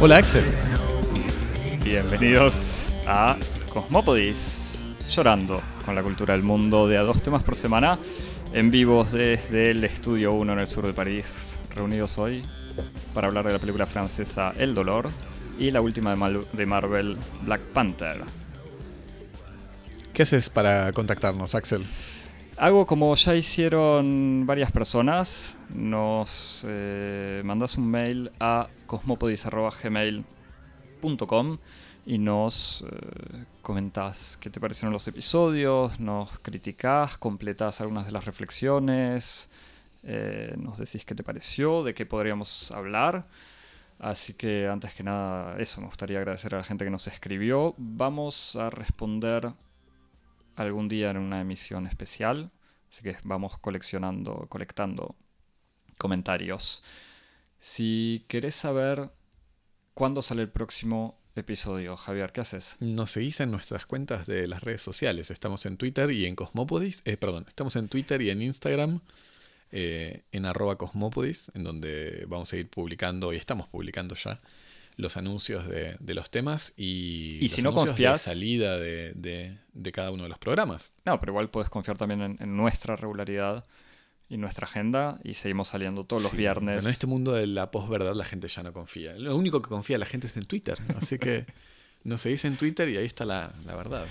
Hola Axel. Bienvenidos a Cosmópodis, llorando con la cultura del mundo de a dos temas por semana, en vivos desde el Estudio 1 en el sur de París, reunidos hoy para hablar de la película francesa El Dolor y la última de Marvel, Black Panther. ¿Qué haces para contactarnos, Axel? Hago como ya hicieron varias personas, nos eh, mandas un mail a cosmopodis.gmail.com y nos eh, comentás qué te parecieron los episodios, nos criticás, completás algunas de las reflexiones, eh, nos decís qué te pareció, de qué podríamos hablar. Así que antes que nada, eso, me gustaría agradecer a la gente que nos escribió. Vamos a responder algún día en una emisión especial. Así que vamos coleccionando, colectando comentarios. Si querés saber cuándo sale el próximo episodio, Javier, ¿qué haces? Nos seguís en nuestras cuentas de las redes sociales. Estamos en Twitter y en Cosmopodis. Eh, perdón, estamos en Twitter y en Instagram. eh, en arroba en donde vamos a ir publicando, y estamos publicando ya, los anuncios de, de los temas y, Y los si no anuncios de confías- salida de, de- de cada uno de los programas. No, pero igual puedes confiar también en, en nuestra regularidad y nuestra agenda y seguimos saliendo todos los viernes. Pero en este mundo de la posverdad la gente ya no confía. Lo único que confía la gente es en Twitter. Así que nos seguís en Twitter y ahí está la, la verdad.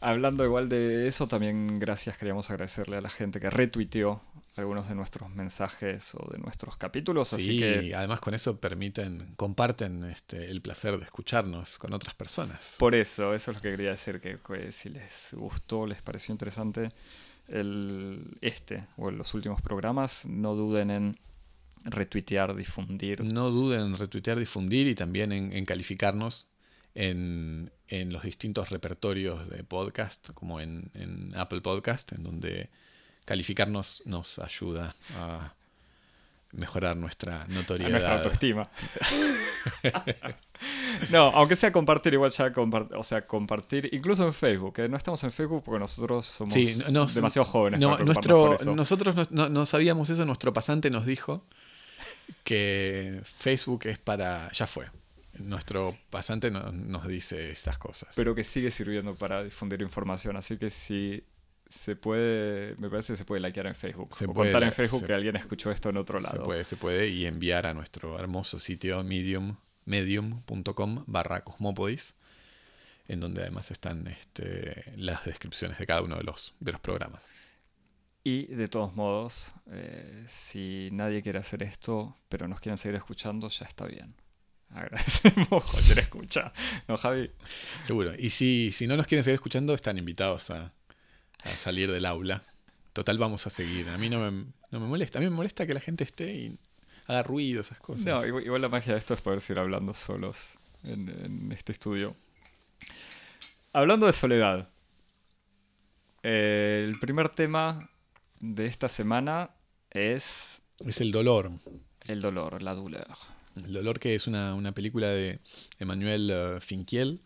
Hablando igual de eso, también gracias queríamos agradecerle a la gente que retuiteó algunos de nuestros mensajes o de nuestros capítulos. Así Sí, que además con eso permiten, comparten este, el placer de escucharnos con otras personas. Por eso, eso es lo que quería decir, que, que si les gustó, les pareció interesante el, este o los últimos programas, no duden en retuitear, difundir. No duden en retuitear, difundir y también en, en calificarnos en, en los distintos repertorios de podcast, como en, en Apple Podcast, en donde calificarnos nos ayuda a mejorar nuestra a notoriedad. nuestra autoestima. no, aunque sea compartir, igual ya compart- o sea, compartir, incluso en Facebook, que no estamos en Facebook porque nosotros somos Sí, no- nos- demasiado jóvenes. No, para preocuparnos nuestro, por eso. nosotros no, no- no sabíamos eso, nuestro pasante nos dijo que Facebook es para... Ya fue. Nuestro pasante no- nos dice estas cosas. pero que sigue sirviendo para difundir información. Así que si se puede, me parece que se puede likear en Facebook. Se o puede contar en Facebook se- que alguien escuchó esto en otro se lado. puede, se puede y enviar a nuestro hermoso sitio medium medium.com barra cosmopodis en donde además están este, las descripciones de cada uno de los, de los programas. Y de todos modos, eh, si nadie quiere hacer esto, pero nos quieren seguir escuchando, ya está bien. Agradecemos cualquier escucha. ¿No, Javi? Seguro. Y si, si no nos quieren seguir escuchando, están invitados a, a salir del aula. Total, vamos a seguir. A mí no me, no me molesta. A mí me molesta que la gente esté y haga ruido, esas cosas. No, igual, igual la magia de esto es poder seguir hablando solos en, en este estudio. Hablando de soledad, eh, el primer tema de esta semana es Es el dolor. el dolor, la douleur. El dolor que es una, una película de Emmanuel eh, Finkiel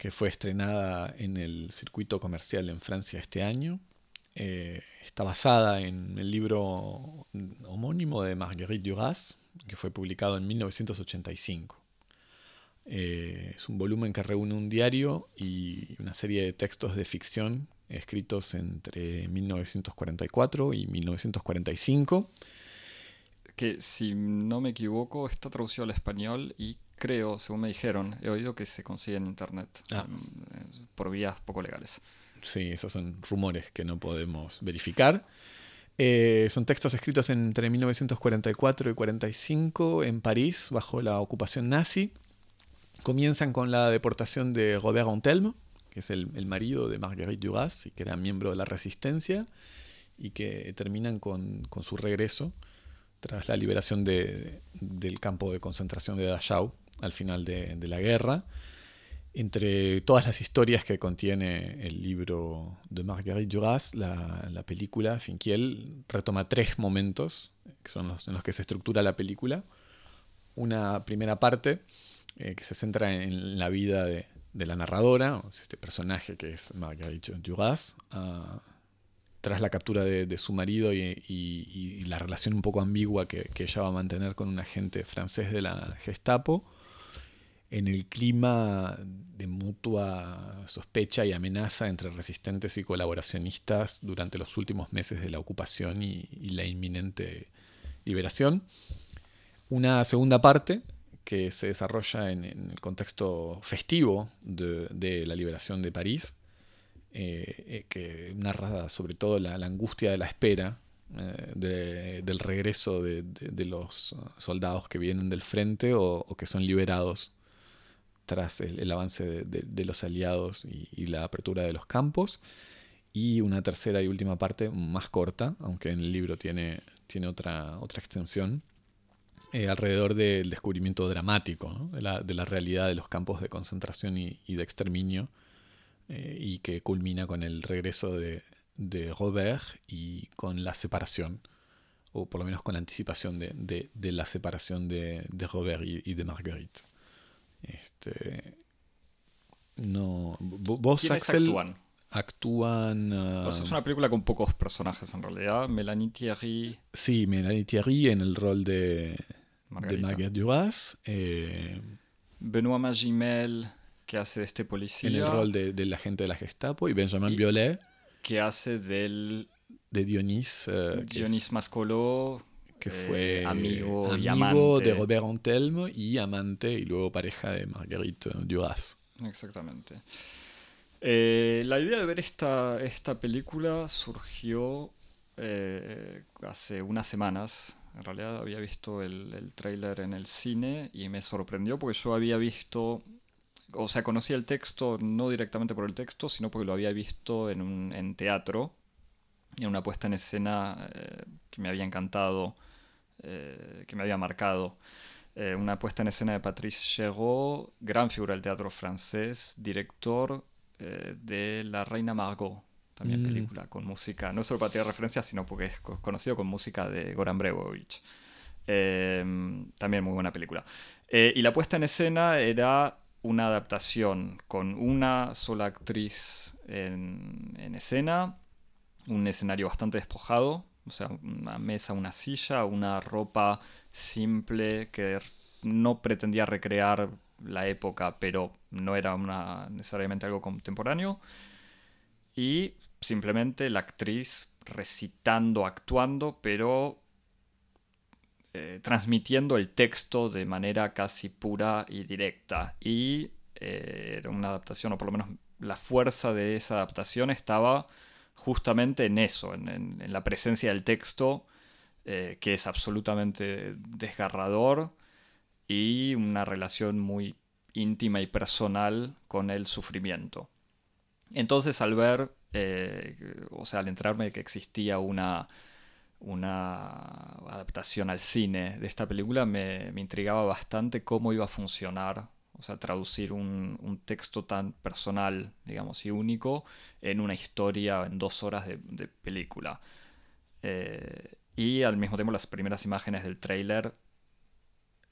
que fue estrenada en el circuito comercial en Francia este año. Eh, está basada en el libro homónimo de Marguerite Duras, que fue publicado en 1985. Eh, es un volumen que reúne un diario y una serie de textos de ficción escritos entre 1944 y 1945. Que si no me equivoco está traducido al español y creo, según me dijeron, he oído que se consigue en internet Ah. mm, por vías poco legales. Sí, esos son rumores que no podemos verificar. Eh, son textos escritos entre 1944 y 45 en París, bajo la ocupación nazi. Comienzan con la deportación de Robert Antelme, que es el, el marido de Marguerite Duras y que era miembro de la resistencia, y que terminan con, con su regreso tras la liberación de- del campo de concentración de Dachau al final de, de la guerra. Entre todas las historias que contiene el libro de Marguerite Duras, la, la película Finkiel retoma tres momentos, que son los en los que se estructura la película. Una primera parte eh, que se centra en la vida de, de la narradora, este personaje que es Marguerite Duras, ah, tras la captura de, su marido y, la relación un poco ambigua que, ella va a mantener con un agente francés de la Gestapo, en el clima de mutua sospecha y amenaza entre resistentes y colaboracionistas durante los últimos meses de la ocupación y, la inminente liberación. Una segunda parte que se desarrolla en, el contexto festivo de la liberación de París, eh, eh, que narra sobre todo la, angustia de la espera eh, del regreso de, los soldados que vienen del frente o, que son liberados tras el, avance de, los aliados y, la apertura de los campos. Y una tercera y última parte más corta, aunque en el libro tiene, tiene otra, otra extensión, alrededor del descubrimiento dramático de, la, realidad de los campos de concentración y de exterminio eh, y que culmina con el regreso de, Robert y con la separación, o por lo menos con la anticipación de, la separación de, Robert y, de Marguerite. Este, no, vos, Axel, actúan? Actúan. Ah, es una película con pocos personajes en realidad. Melanie Thierry. Sí, Melanie Thierry en el rol de Marguerite Duras. Eh, Benoît Magimel que hace de este policía. En el rol de, del agente de la Gestapo y Benjamin Violet. Que hace del... De Dionys. Uh, Dionys Mascolo. Que eh, fue amigo, y amante. de Robert Antelme y amante y luego pareja de Marguerite Duras. Exactamente. Eh, la idea de ver esta, esta película surgió eh, hace unas semanas. En realidad había visto el, el tráiler en el cine y me sorprendió porque yo había visto o sea, conocía el texto no directamente por el texto, sino porque lo había visto en, un, en teatro, en una puesta en escena eh, que me había encantado, eh, que me había marcado. Eh, una puesta en escena de Patrice Chéreau, gran figura del teatro francés, director de La Reina Margot, también mm. película con música, no solo para tener referencias, sino porque es conocido con música de Goran Bregovic. también muy buena película. y la puesta en escena era una adaptación con una sola actriz en, escena, un escenario bastante despojado, o sea, una mesa, una silla, una ropa simple que no pretendía recrear la época, pero no era necesariamente algo contemporáneo. Y simplemente la actriz recitando, actuando, pero eh, transmitiendo el texto de manera casi pura y directa. Y eh, era una adaptación, o por lo menos la fuerza de esa adaptación estaba justamente en eso, en, la presencia del texto, eh, que es absolutamente desgarrador y una relación muy íntima y personal con el sufrimiento. Entonces al ver, o sea, al enterarme de que existía una una adaptación al cine de esta película, me, intrigaba bastante cómo iba a funcionar, o sea, traducir un, texto tan personal, digamos, y único en una historia en dos horas de, película. Eh, y al mismo tiempo las primeras imágenes del tráiler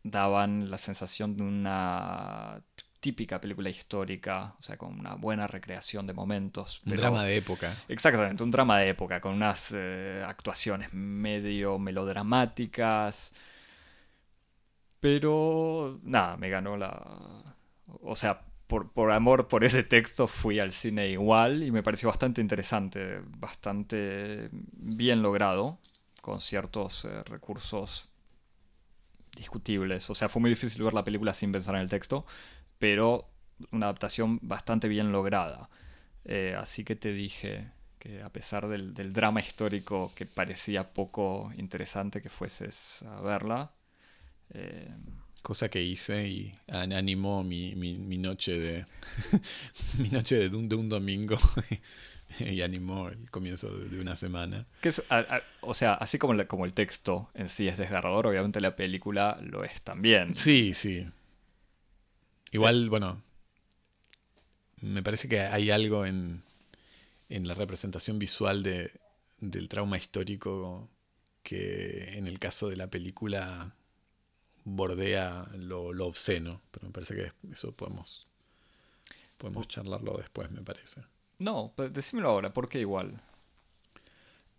daban la sensación de una típica película histórica, o sea, con una buena recreación de momentos. Un drama de época. Exactamente, un drama de época, con unas eh, actuaciones medio melodramáticas. Pero, nada, me ganó la... O sea, por, por, amor por ese texto fui al cine igual y me pareció bastante interesante, bastante bien logrado, con ciertos eh, recursos discutibles. O sea, fue muy difícil ver la película sin pensar en el texto, pero una adaptación bastante bien lograda. Eh, así que te dije que a pesar del, drama histórico que parecía poco interesante que fueses a verla. Eh, Cosa que hice y animó mi, noche de mi noche de un, de un domingo y animó el comienzo de, una semana. o sea, así como, como el texto en sí es desgarrador, obviamente la película lo es también. Sí, sí. Igual, bueno, me parece que hay algo en, en la representación visual de, del trauma histórico que en el caso de la película bordea lo, lo obsceno, pero me parece que eso podemos, podemos charlarlo después, me parece. No, pero decímelo ahora, ¿por qué igual?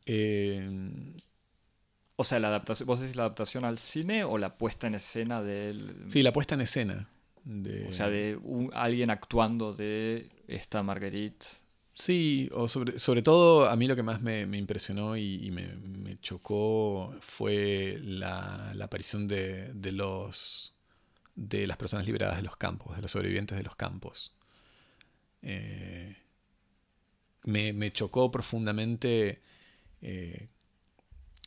Eh, O sea, la adaptación, ¿vos decís la adaptación al cine o la puesta en escena del... sí, la puesta en escena. De, O sea, de un- alguien actuando de esta Marguerite. Sí, o sobre, sobre todo a mí lo que más me, me impresionó y, y me, me chocó fue la, la aparición de, de los de las personas liberadas de los campos, de los sobrevivientes de los campos. Eh, me, me chocó profundamente eh,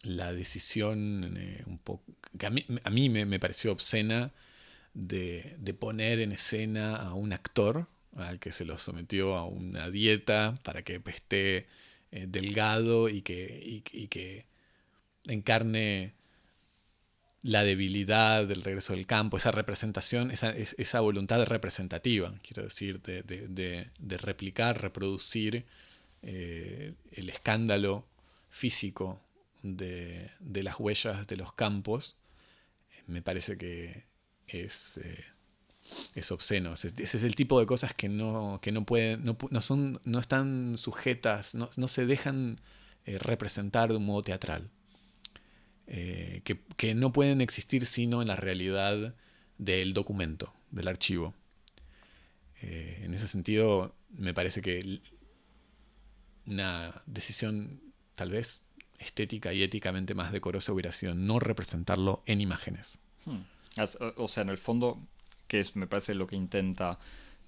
la decisión eh, un poco que a mí, a mí me, me pareció obscena de, de poner en escena a un actor al que se lo sometió a una dieta para que esté eh, delgado y que, y, que encarne la debilidad del regreso del campo, esa representación, esa, es- esa voluntad representativa, quiero decir, de, de- de- replicar, reproducir eh, el escándalo físico de, de las huellas de los campos, me parece que es, eh, es obsceno. Ese, es el tipo de cosas que no, que no pueden, no, no son, no están sujetas, no, no se dejan eh, representar de un modo teatral. Eh, que, que no pueden existir sino en la realidad del documento, del archivo. En ese sentido, me parece que una decisión tal vez estética y éticamente más decorosa hubiera sido no representarlo en imágenes. Hmm. O sea, en el fondo, que es, me parece lo que intenta.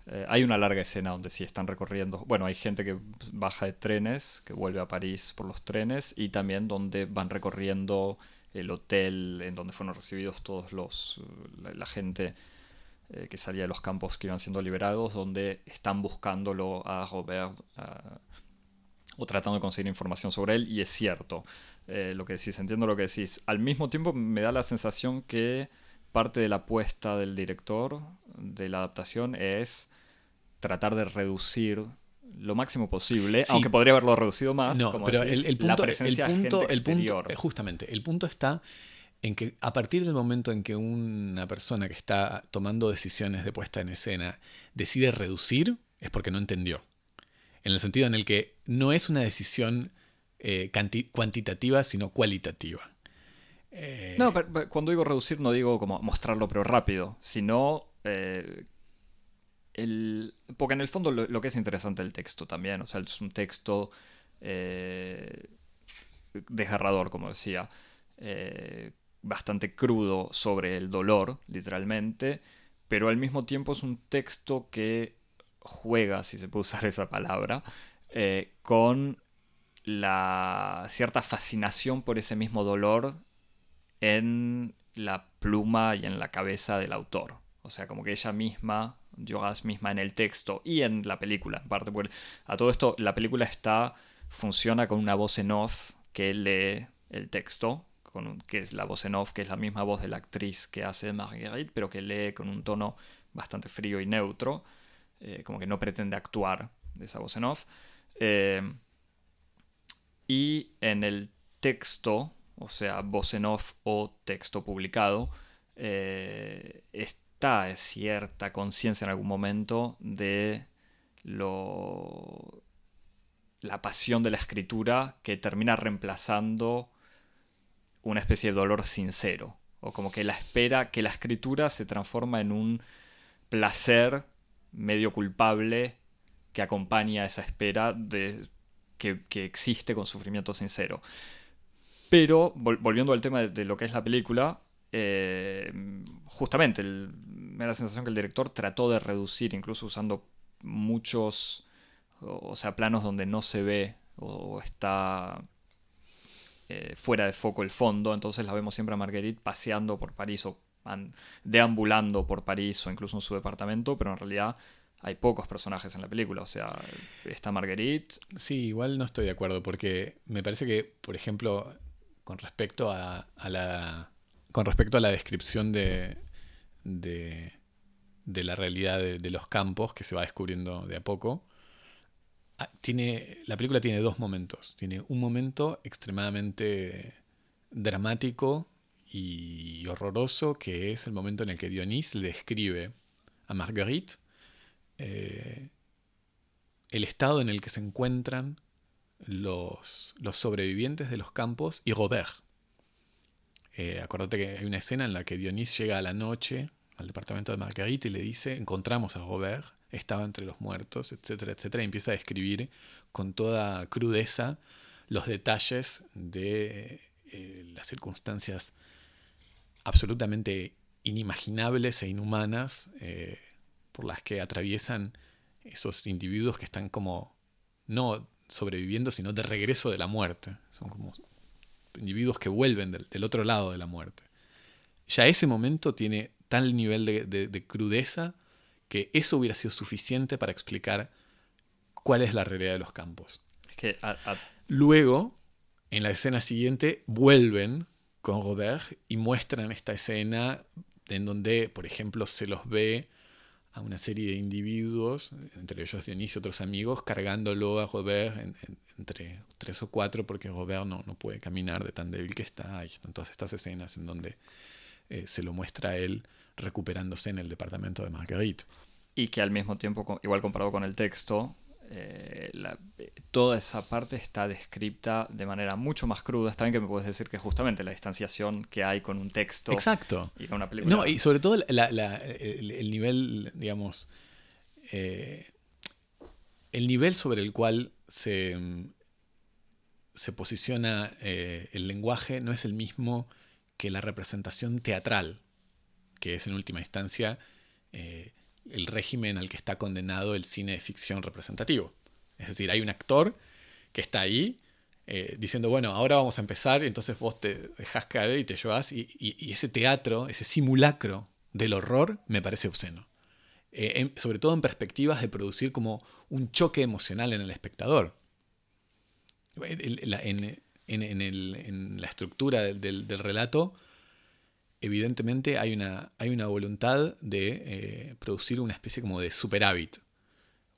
eh, hay una larga escena donde sí están recorriendo. Bueno, hay gente que baja de trenes, que vuelve a París por los trenes, y también donde van recorriendo el hotel en donde fueron recibidos todos los. la, la gente eh, que salía de los campos que iban siendo liberados, donde están buscándolo a Robert. a- o tratando de conseguir información sobre él, y es cierto eh, lo que decís, entiendo lo que decís. Al mismo tiempo me da la sensación que parte de la apuesta del director de la adaptación es tratar de reducir lo máximo posible, Sí. aunque podría haberlo reducido más, No, como pero decís, el, el la punto, el presencia de punto, gente el punto- justamente, el punto está en que a partir del momento en que una persona que está tomando decisiones de puesta en escena decide reducir, es porque no entendió. En el sentido en el que no es una decisión eh, cuantitativa, sino cualitativa. Eh, No, pero, cuando digo reducir no digo como mostrarlo pero rápido, sino eh, el, porque en el fondo lo, que es interesante del texto también, o sea, es un texto eh, desgarrador, como decía, eh, bastante crudo sobre el dolor, literalmente, pero al mismo tiempo es un texto que juega, si se puede usar esa palabra, con la cierta fascinación por ese mismo dolor en la pluma y en la cabeza del autor. O sea, como que ella misma, Joras misma en el texto y en la película, en parte, a todo esto la película está, funciona con una voz en off que lee el texto, con que es la voz en off, que es la misma voz de la actriz que hace Marguerite, pero que lee con un tono bastante frío y neutro, eh, como que no pretende actuar de esa voz en off. Eh, y en el texto, o sea, voz en off o texto publicado, eh, está cierta conciencia en algún momento de lo la pasión de la escritura que termina reemplazando una especie de dolor sincero. O como que la espera, que la escritura se transforma en un placer medio culpable que acompaña esa espera de, que, que existe con sufrimiento sincero. Pero, vol- volviendo al tema de, lo que es la película, eh, justamente me da la sensación que el director trató de reducir, incluso usando muchos, o, sea, planos donde no se ve o está eh, fuera de foco el fondo, entonces la vemos siempre a Marguerite paseando por París o an- deambulando por París o incluso en su departamento, pero en realidad hay pocos personajes en la película, o sea, está Marguerite, Sí, igual no estoy de acuerdo, porque me parece que, por ejemplo, con respecto a, la. con respecto a la descripción de. de, la realidad de, de los campos que se va descubriendo de a poco. ah, Tiene, la película tiene dos momentos. Tiene un momento extremadamente dramático y horroroso, que es el momento en el que Dionís le describe a Marguerite eh, el estado en el que se encuentran los, los sobrevivientes de los campos y Robert. Eh, acordate que hay una escena en la que Dionís llega a la noche al departamento de Marguerite y le dice, encontramos a Robert, estaba entre los muertos, etcétera, etcétera, y empieza a describir con toda crudeza los detalles de eh, las circunstancias absolutamente inimaginables e inhumanas eh, por las que atraviesan esos individuos que están como no sobreviviendo, sino de regreso de la muerte. Son como individuos que vuelven del, otro lado de la muerte. Ya ese momento tiene tal nivel de, crudeza que eso hubiera sido suficiente para explicar cuál es la realidad de los campos. que Luego, en la escena siguiente, vuelven con Robert y muestran esta escena en donde, por ejemplo, se los ve a una serie de individuos, entre ellos Dionisio y otros amigos, cargándolo a Robert entre tres o cuatro porque Robert no, no, puede caminar de tan débil que está. Y están todas estas escenas en donde eh, se lo muestra a él recuperándose en el departamento de Marguerite. Y que al mismo tiempo, igual comparado con el texto, eh, toda esa parte está descrita de manera mucho más cruda. Está bien que me puedes decir que justamente la distanciación que hay con un texto Exacto. y con una película. No, y sobre todo el, nivel, digamos, eh, el nivel sobre el cual se, se posiciona eh, el lenguaje no es el mismo que la representación teatral, que es en última instancia el régimen al que está condenado el cine de ficción representativo. Es decir, hay un actor que está ahí eh, diciendo, bueno, ahora vamos a empezar, y entonces vos te dejas caer y te llevas, y, ese teatro, ese simulacro del horror me parece obsceno. Eh, sobre todo en perspectivas de producir como un choque emocional en el espectador. En, la estructura del relato evidentemente hay una, hay una voluntad de eh, producir una especie como de superávit,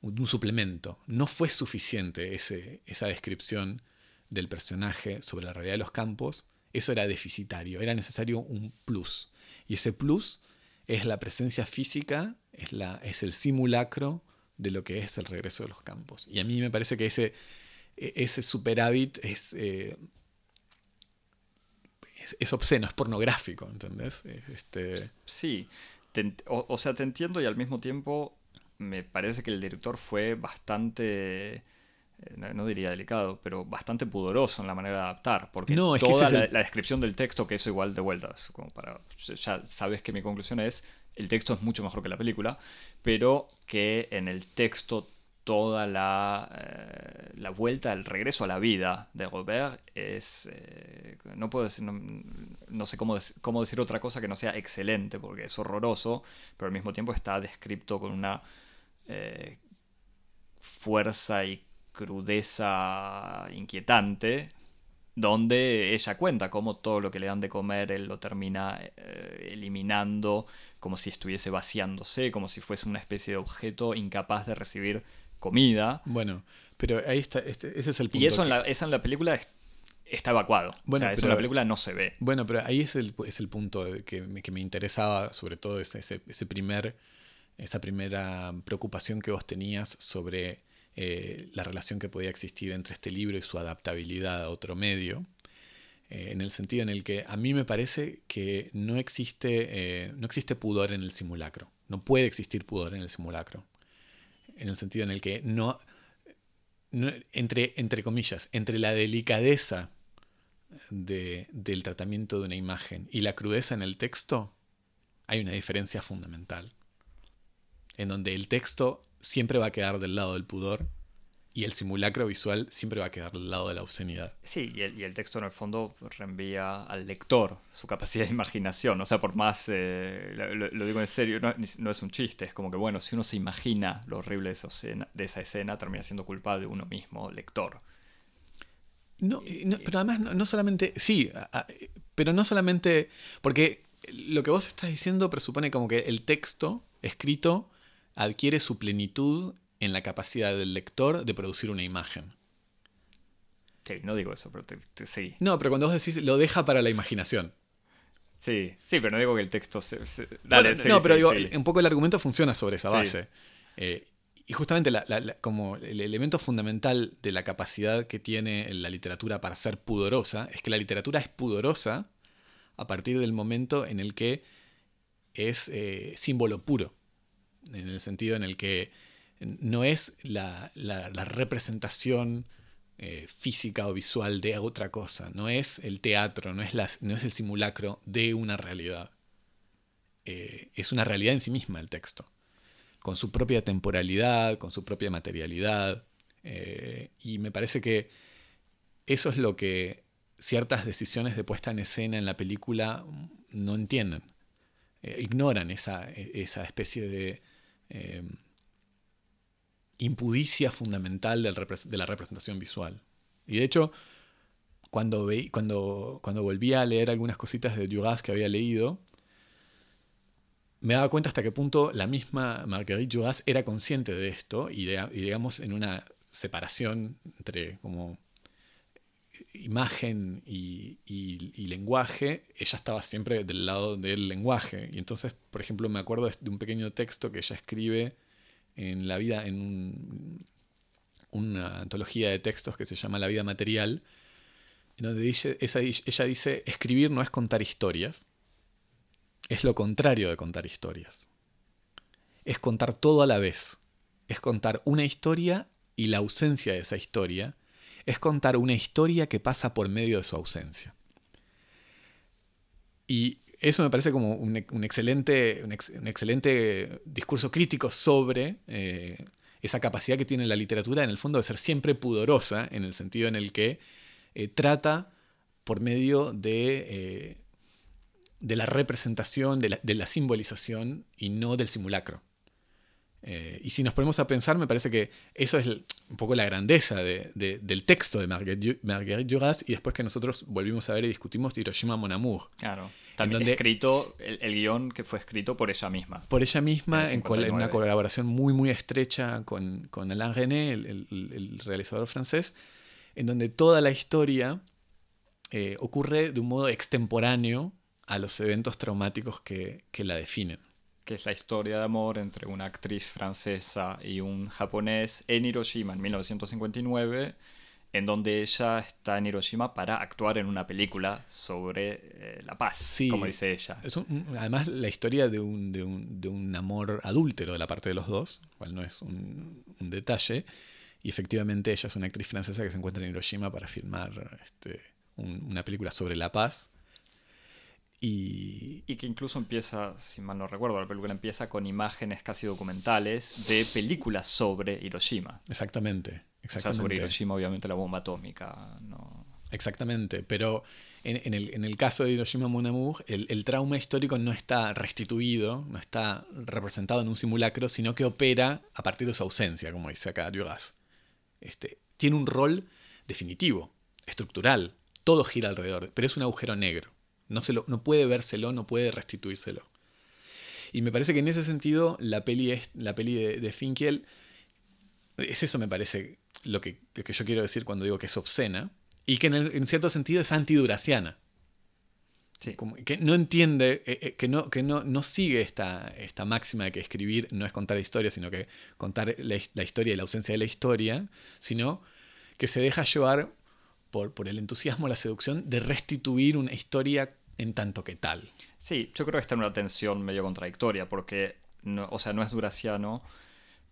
un suplemento. No fue suficiente ese, esa descripción del personaje sobre la realidad de los campos, eso era deficitario, era necesario un plus. Y ese plus es la presencia física, es, la, es el simulacro de lo que es el regreso de los campos. Y a mí me parece que ese, e, ese superávit es, eh, es, obsceno, es pornográfico, ¿entendés? Este... Sí, o, sea, te entiendo y al mismo tiempo me parece que el director fue bastante, eh, no, diría delicado, pero bastante pudoroso en la manera de adaptar, porque toda la, descripción del texto, que eso igual de vueltas, como para, ya sabes que mi conclusión es, el texto es mucho mejor que la película, pero que en el texto toda la, eh, la, vuelta, el regreso a la vida de Robert es, eh, no puedo decir, no, sé cómo, cómo, decir otra cosa que no sea excelente, porque es horroroso, pero al mismo tiempo está descrito con una eh, fuerza y crudeza inquietante, donde ella cuenta cómo todo lo que le dan de comer él lo termina eliminando, como si estuviese vaciándose, como si fuese una especie de objeto incapaz de recibir comida. Bueno, pero ahí está, este, ese es el punto. Y eso en la, en la película está evacuado. o sea, eso en la película no se ve. Bueno, pero ahí es el, es el punto que me, que me interesaba, sobre todo ese, ese, primer, esa primera preocupación que vos tenías sobre eh, la relación que podía existir entre este libro y su adaptabilidad a otro medio. Eh, en el sentido en el que a mí me parece que no existe, eh, no existe pudor en el simulacro. No puede existir pudor en el simulacro en el sentido en el que no, entre, entre comillas, entre la delicadeza del tratamiento de una imagen y la crudeza en el texto, hay una diferencia fundamental, en donde el texto siempre va a quedar del lado del pudor y el simulacro visual siempre va a quedar al lado de la obscenidad. Sí, y el, texto en el fondo reenvía al lector su capacidad de imaginación. O sea, por más, eh, lo, digo en serio, no, es un chiste, es como que, bueno, si uno se imagina lo horrible de esa escena, de esa escena termina siendo culpable de uno mismo, lector. No, pero además no, solamente, sí, pero no solamente, porque lo que vos estás diciendo presupone como que el texto escrito adquiere su plenitud en la capacidad del lector de producir una imagen. Sí, no digo eso, pero te, sí. No, pero cuando vos decís lo deja para la imaginación. Sí, sí, pero no digo que el texto se... Dale, no, pero digo, un poco el argumento funciona sobre esa base. Eh, y justamente como el elemento fundamental de la capacidad que tiene la literatura para ser pudorosa es que la literatura es pudorosa a partir del momento en el que es eh, símbolo puro, en el sentido en el que no es la, representación eh, física o visual de otra cosa, no es el teatro, no es, no es el simulacro de una realidad. Eh, es una realidad en sí misma el texto, con su propia temporalidad, con su propia materialidad, y me parece que eso es lo que ciertas decisiones de puesta en escena en la película no entienden. Eh, ignoran esa, esa, especie de eh, impudicia fundamental de la representación visual. Y de hecho, cuando, cuando, cuando volví a leer algunas cositas de Duras que había leído, me daba cuenta hasta qué punto la misma Marguerite Duras era consciente de esto y, y digamos en una separación entre como imagen y, lenguaje, ella estaba siempre del lado del lenguaje. Y entonces, por ejemplo, me acuerdo de un pequeño texto que ella escribe en la vida, en una antología de textos que se llama La vida material, en donde dice, ella dice, escribir no es contar historias, es lo contrario de contar historias. Es contar todo a la vez. Es contar una historia y la ausencia de esa historia es contar una historia que pasa por medio de su ausencia. Y eso me parece como un, excelente, un, excelente discurso crítico sobre eh, esa capacidad que tiene la literatura en el fondo de ser siempre pudorosa, en el sentido en el que eh, trata por medio de, eh, de la representación, de la, simbolización y no del simulacro. Y si nos ponemos a pensar, me parece que eso es un poco la grandeza del texto de Marguerite, Duras y después que nosotros volvimos a ver y discutimos Hiroshima Mon Amour. Claro. También escrito, el, guion que fue escrito por ella misma. Por ella misma, en, una colaboración muy, muy estrecha con, con Alain René, el, realizador francés, en donde toda la historia eh, ocurre de un modo extemporáneo a los eventos traumáticos que la definen que es la historia de amor entre una actriz francesa y un japonés en Hiroshima en 1959, en donde ella está en Hiroshima para actuar en una película sobre eh, la paz, como dice ella. Es además, la historia de un, de, un, amor adúltero de la parte de los dos, cual no es un, detalle, y efectivamente ella es una actriz francesa que se encuentra en Hiroshima para filmar este, una película sobre la paz y... que incluso empieza, si mal no recuerdo, la película empieza con imágenes casi documentales de películas sobre Hiroshima. Exactamente. Exactamente. sobre Hiroshima, obviamente, la bomba atómica. ¿no? Exactamente, pero en, el, caso de Hiroshima Mon Amour, el, trauma histórico no está restituido, no está representado en un simulacro, sino que opera a partir de su ausencia, como dice acá Duras. Este, tiene un rol definitivo, estructural, todo gira alrededor, pero es un agujero negro. No, se lo, no puede vérselo, no puede restituírselo. Y me parece que en ese sentido la peli, es, la peli de, Finkiel es eso me parece lo que, que, yo quiero decir cuando digo que es obscena y que en, cierto sentido es antiduraciana. Sí. que no entiende, eh, eh, que, no, que no, no sigue esta, esta máxima de que escribir no es contar historia, sino que contar la, la historia y la ausencia de la historia, sino que se deja llevar por, el entusiasmo, la seducción de restituir una historia en tanto que tal. Sí, yo creo que está en una tensión medio contradictoria, porque, no, o sea, no es duraciano,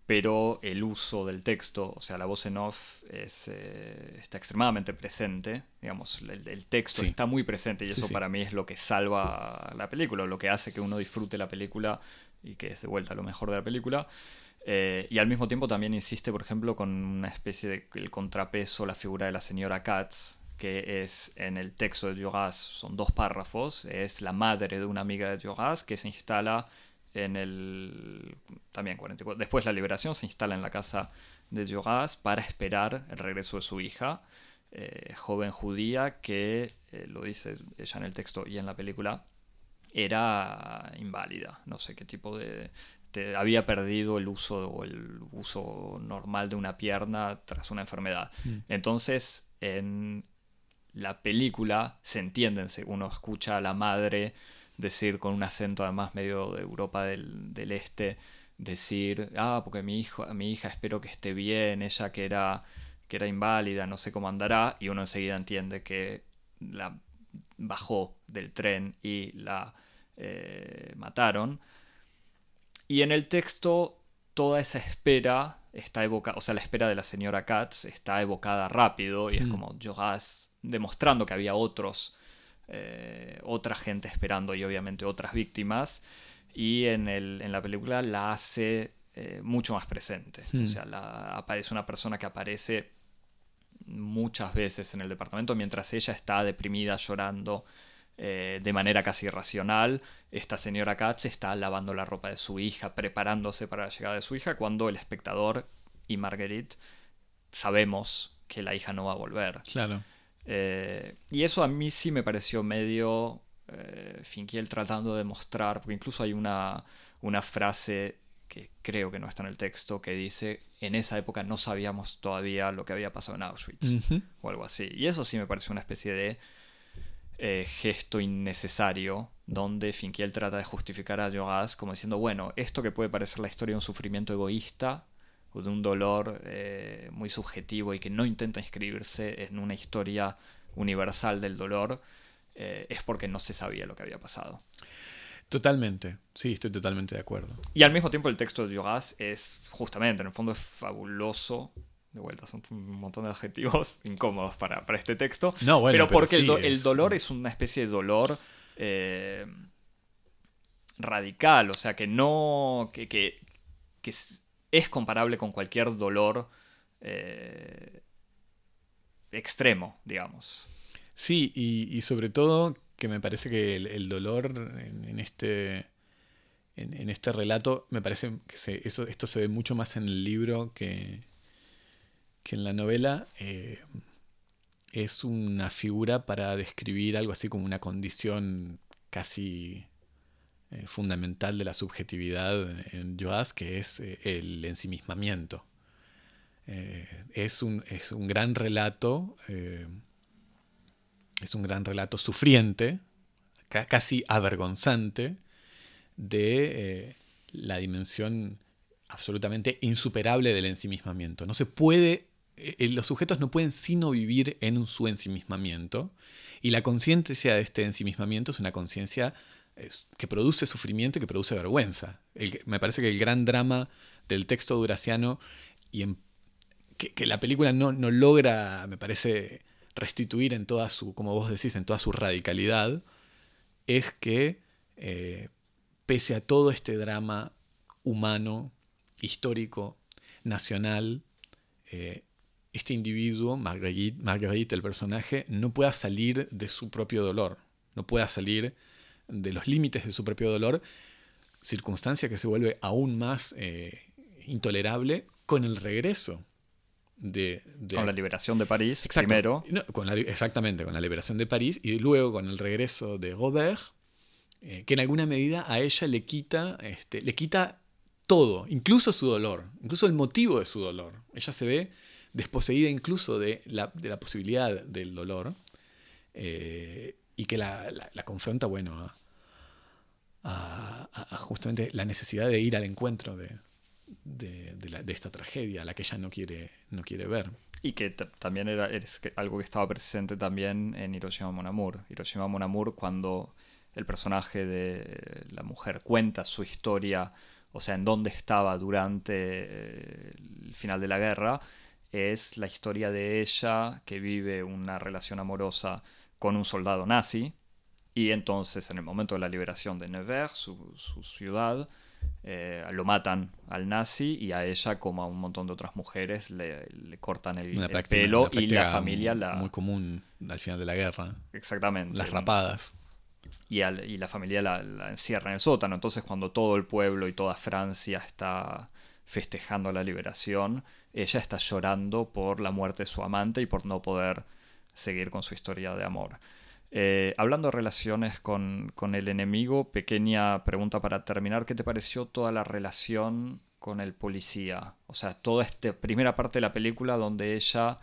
pero el uso del texto, o sea, la voz en off es, eh, está extremadamente presente, digamos, el, texto está muy presente y eso para mí es lo que salva la película, lo que hace que uno disfrute la película y que es de vuelta lo mejor de la película. Eh, y al mismo tiempo también insiste, por ejemplo, con una especie de el contrapeso, la figura de la señora Katz, que es en el texto de Duras, son dos párrafos, es la madre de una amiga de Duras que se instala en el, también 44, después de la liberación, se instala en la casa de Duras para esperar el regreso de su hija, eh, joven judía que, eh, lo dice ella en el texto y en la película, era inválida, no sé qué tipo de había perdido el uso o el uso normal de una pierna tras una enfermedad. Mm. Entonces, en la película se entiende, uno escucha a la madre decir con un acento además medio de Europa del, Este, decir, ah, porque mi, hijo, mi hija espero que esté bien, ella que era, que era inválida, no sé cómo andará, y uno enseguida entiende que la bajó del tren y la eh, mataron. Y en el texto toda esa espera está evocada, o sea, la espera de la señora Katz está evocada rápido y es como Jogas demostrando que había otros, eh, otra gente esperando y obviamente otras víctimas. Y en, el, en la película la hace eh, mucho más presente. O sea, la, aparece una persona que aparece muchas veces en el departamento mientras ella está deprimida, llorando, eh, de manera casi irracional. Esta señora Katz está lavando la ropa de su hija, preparándose para la llegada de su hija, cuando el espectador y Marguerite sabemos que la hija no va a volver. Claro. Eh, y eso a mí sí me pareció medio eh, Finkiel tratando de mostrar, porque incluso hay una, una frase que creo que no está en el texto, que dice, en esa época no sabíamos todavía lo que había pasado en Auschwitz, o algo así. Y eso sí me parece una especie de eh, gesto innecesario, donde Finkiel trata de justificar a Joas como diciendo, bueno, esto que puede parecer la historia de un sufrimiento egoísta, de un dolor eh, muy subjetivo y que no intenta inscribirse en una historia universal del dolor, eh, es porque no se sabía lo que había pasado. Totalmente, sí, estoy totalmente de acuerdo. Y al mismo tiempo el texto de Yogas es justamente, en el fondo es fabuloso. De vuelta, son un montón de adjetivos incómodos para, este texto. No, bueno, pero porque el, dolor es una especie de dolor eh, radical, o sea, que no. que, que, es, comparable con cualquier dolor eh, extremo, digamos. Sí, y, sobre todo que me parece que el, dolor en, este en, este relato me parece que eso, esto se ve mucho más en el libro que, que en la novela. Eh, es una figura para describir algo así como una condición casi eh, fundamental de la subjetividad en Joas, que es eh, el ensimismamiento. es, un, es, un, gran relato es un gran relato sufriente, casi avergonzante, de eh, la dimensión absolutamente insuperable del ensimismamiento. No se puede, eh, eh, los sujetos no pueden sino vivir en su ensimismamiento, y la conciencia de este ensimismamiento es una conciencia que produce sufrimiento y que produce vergüenza. me parece que el gran drama del texto duraciano y que, la película no, no logra, me parece, restituir en toda su, como vos decís, en toda su radicalidad, es que eh, pese a todo este drama humano, histórico, nacional, eh, este individuo, Marguerite, el personaje, no pueda salir de su propio dolor, no pueda salir de los límites de su propio dolor, circunstancia que se vuelve aún más eh, intolerable con el regreso con la liberación de París primero. exactamente, con la liberación de París y luego con el regreso de Robert, eh, que en alguna medida a ella le quita, este, le quita todo, incluso su dolor, incluso el motivo de su dolor. Ella se ve desposeída incluso de la, posibilidad del dolor eh, y que la, confronta, bueno, a, justamente la necesidad de ir al encuentro de, de, esta tragedia, la que ella no quiere, no quiere ver. Y que también era algo que estaba presente también en Hiroshima Mon Amour. Hiroshima Mon Amour, cuando el personaje de la mujer cuenta su historia, o sea, en dónde estaba durante eh, el final de la guerra, es la historia de ella que vive una relación amorosa con un soldado nazi. Y entonces, en el momento de la liberación de Nevers, su, su ciudad, eh, lo matan al nazi y a ella, como a un montón de otras mujeres, le, cortan el, pelo y la familia la... Muy común al final de la guerra. Exactamente. Las rapadas. Y, la familia la, encierra en el sótano. Entonces cuando todo el pueblo y toda Francia está festejando la liberación, ella está llorando por la muerte de su amante y por no poder seguir con su historia de amor. Eh, hablando de relaciones con, el enemigo, pequeña pregunta para terminar. ¿Qué te pareció toda la relación con el policía? O sea, toda esta primera parte de la película donde ella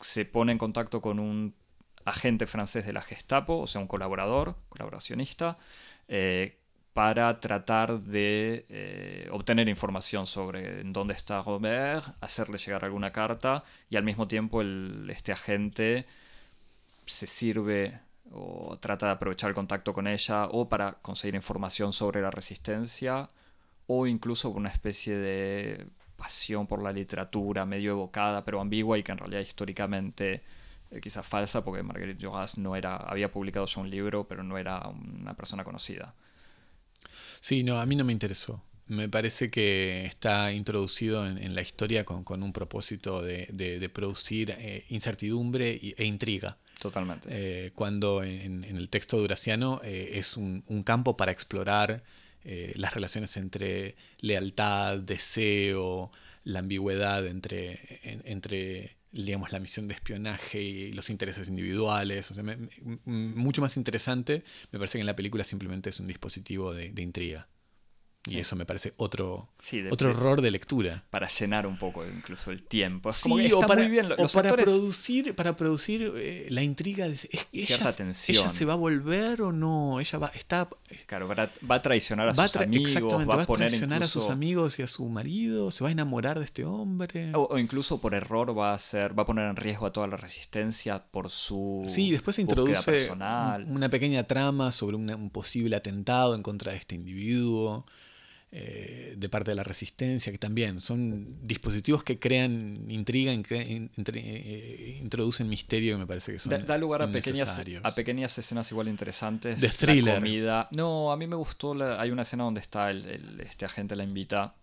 se pone en contacto con un agente francés de la Gestapo, o sea, un colaborador, colaboracionista, eh, para tratar de eh, obtener información sobre en dónde está Robert, hacerle llegar alguna carta y al mismo tiempo este agente se sirve o trata de aprovechar el contacto con ella o para conseguir información sobre la resistencia o incluso una especie de pasión por la literatura medio evocada pero ambigua y que en realidad históricamente eh, quizás falsa porque Marguerite Duras no era había publicado ya un libro pero no era una persona conocida. Sí, no, a mí no me interesó. Me parece que está introducido en, la historia con, un propósito de, producir eh, incertidumbre e intriga. Totalmente. Eh, cuando en, el texto duraciano eh, es un, campo para explorar las relaciones entre lealtad, deseo, la ambigüedad entre, entre digamos, la misión de espionaje y los intereses individuales. mucho más interesante, me parece que en la película simplemente es un dispositivo de intriga. Y eso me parece otro, otro error de lectura. Para llenar un poco incluso el tiempo. Es como que está para, muy bien. Los para producir, para producir eh, la intriga de cierta ella, tensión. ¿Ella se va a volver o no? Ella va, está, claro, va a traicionar a sus amigos. Va a, poner traicionar a sus amigos y a su marido. Se va a enamorar de este hombre. O, incluso por error va a hacer, va a poner en riesgo a toda la resistencia por su. Sí, después se introduce una pequeña trama sobre un posible atentado en contra de este individuo. Eh, de parte de la resistencia, que también son dispositivos que crean intriga, eh, introducen misterio, que me parece que son. Da, lugar a pequeñas, a pequeñas escenas igual interesantes. De thriller. comida. No, a mí me gustó. hay una escena donde está el, este agente la invita